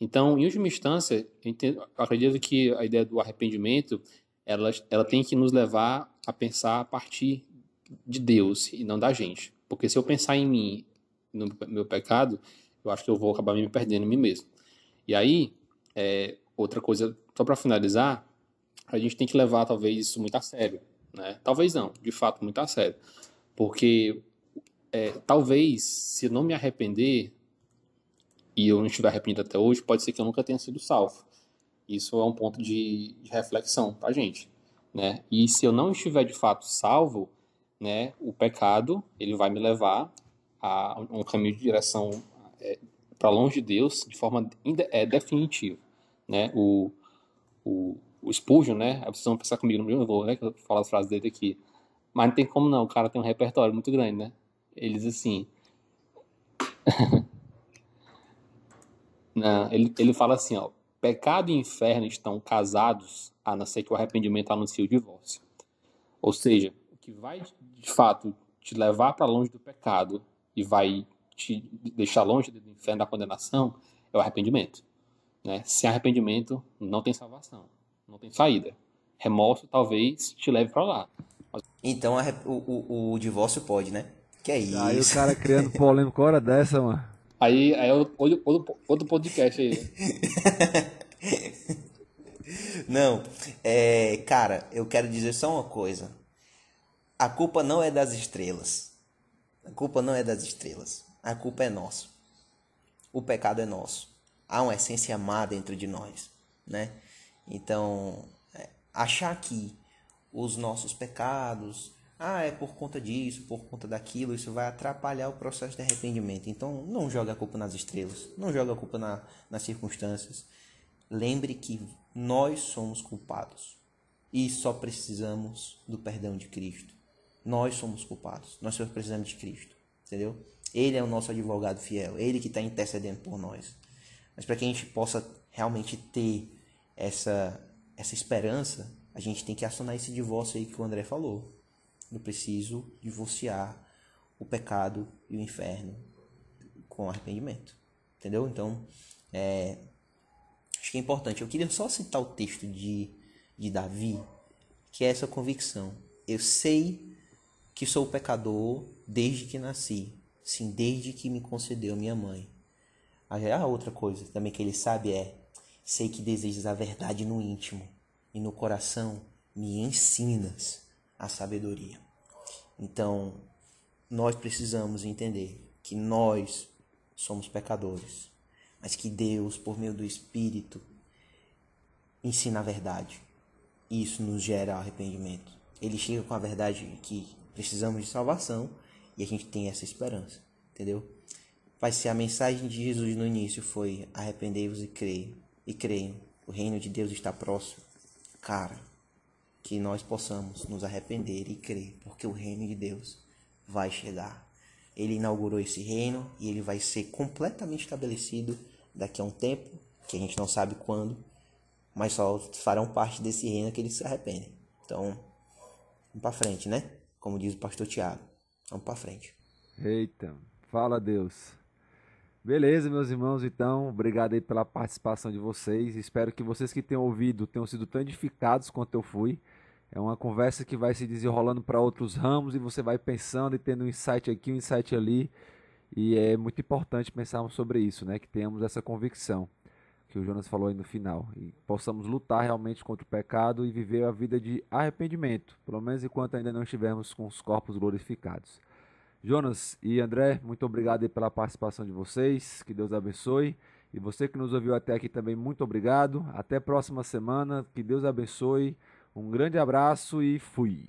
Então, em última instância, eu, acredito que a ideia do arrependimento ela, ela tem que nos levar a pensar a partir de Deus e não da gente. Porque se eu pensar em mim, no meu pecado, eu acho que eu vou acabar me perdendo em mim mesmo. E aí, é, outra coisa, só para finalizar, a gente tem que levar talvez isso muito a sério. Né? Talvez não, de fato, muito a sério. Porque é, talvez, se eu não me arrepender, e eu não estiver arrependido até hoje, pode ser que eu nunca tenha sido salvo. Isso é um ponto de, de reflexão para a gente. Né? E se eu não estiver de fato salvo, né, o pecado ele vai me levar a um caminho de direção é, para longe de Deus de forma é, definitiva. Né? O, o, o Spurgeon, né? Vocês vão pensar comigo, não vou né, falar as frases dele aqui. Mas não tem como não, o cara tem um repertório muito grande, né? Ele diz assim. não, ele, ele fala assim, ó. Pecado e inferno estão casados, a não ser que o arrependimento anuncie o divórcio. Ou seja, o que vai de fato te levar para longe do pecado e vai te deixar longe do inferno da condenação é o arrependimento. Né? Sem arrependimento não tem salvação, não tem saída. Remorso talvez te leve para lá. Então o, o, o, divórcio pode, né? Que é isso? Aí o cara criando polêmica hora dessa, mano. Aí, aí é outro, outro, outro podcast aí. Não, é, cara, eu quero dizer só uma coisa. A culpa não é das estrelas. A culpa não é das estrelas. A culpa é nossa. O pecado é nosso. Há uma essência má dentro de nós, né? Então, é, achar que os nossos pecados, ah, é por conta disso, por conta daquilo, isso vai atrapalhar o processo de arrependimento. Então, não joga a culpa nas estrelas, não joga a culpa na, nas circunstâncias. Lembre que nós somos culpados e só precisamos do perdão de Cristo. Nós somos culpados. Nós só precisamos de Cristo. Entendeu? Ele é o nosso advogado fiel. Ele que está intercedendo por nós. Mas para que a gente possa realmente ter essa, essa esperança, a gente tem que acionar esse divórcio aí que o André falou. Eu preciso divorciar o pecado e o inferno com arrependimento. Entendeu? Então, é, acho que é importante. Eu queria só citar o texto de, de Davi, que é essa convicção. Eu sei que sou pecador desde que nasci, sim, desde que me concedeu minha mãe. A outra coisa também que ele sabe é: sei que desejas a verdade no íntimo e no coração me ensinas a sabedoria. Então, nós precisamos entender que nós somos pecadores, mas que Deus, por meio do Espírito, ensina a verdade. Isso nos gera arrependimento. Ele chega com a verdade que precisamos de salvação e a gente tem essa esperança, entendeu? Vai ser a mensagem de Jesus no início foi arrependei-vos e creio e creiam, o reino de Deus está próximo. Cara, que nós possamos nos arrepender e crer, porque o reino de Deus vai chegar. Ele inaugurou esse reino e ele vai ser completamente estabelecido daqui a um tempo, que a gente não sabe quando, mas só farão parte desse reino que se arrependem. Então, Vamos pra frente, né? Como diz o pastor Tiago. Vamos pra frente. Eita, fala Deus. Beleza, meus irmãos, então, obrigado aí pela participação de vocês. Espero que vocês que tenham ouvido tenham sido tão edificados quanto eu fui. É uma conversa que vai se desenrolando para outros ramos e você vai pensando e tendo um insight aqui, um insight ali. E é muito importante pensarmos sobre isso, né? Que tenhamos essa convicção que o Jonas falou aí no final e possamos lutar realmente contra o pecado e viver a vida de arrependimento, pelo menos enquanto ainda não estivermos com os corpos glorificados. Jonas e André, muito obrigado pela participação de vocês, que Deus abençoe. E você que nos ouviu até aqui também, muito obrigado. Até próxima semana, que Deus abençoe. Um grande abraço e fui.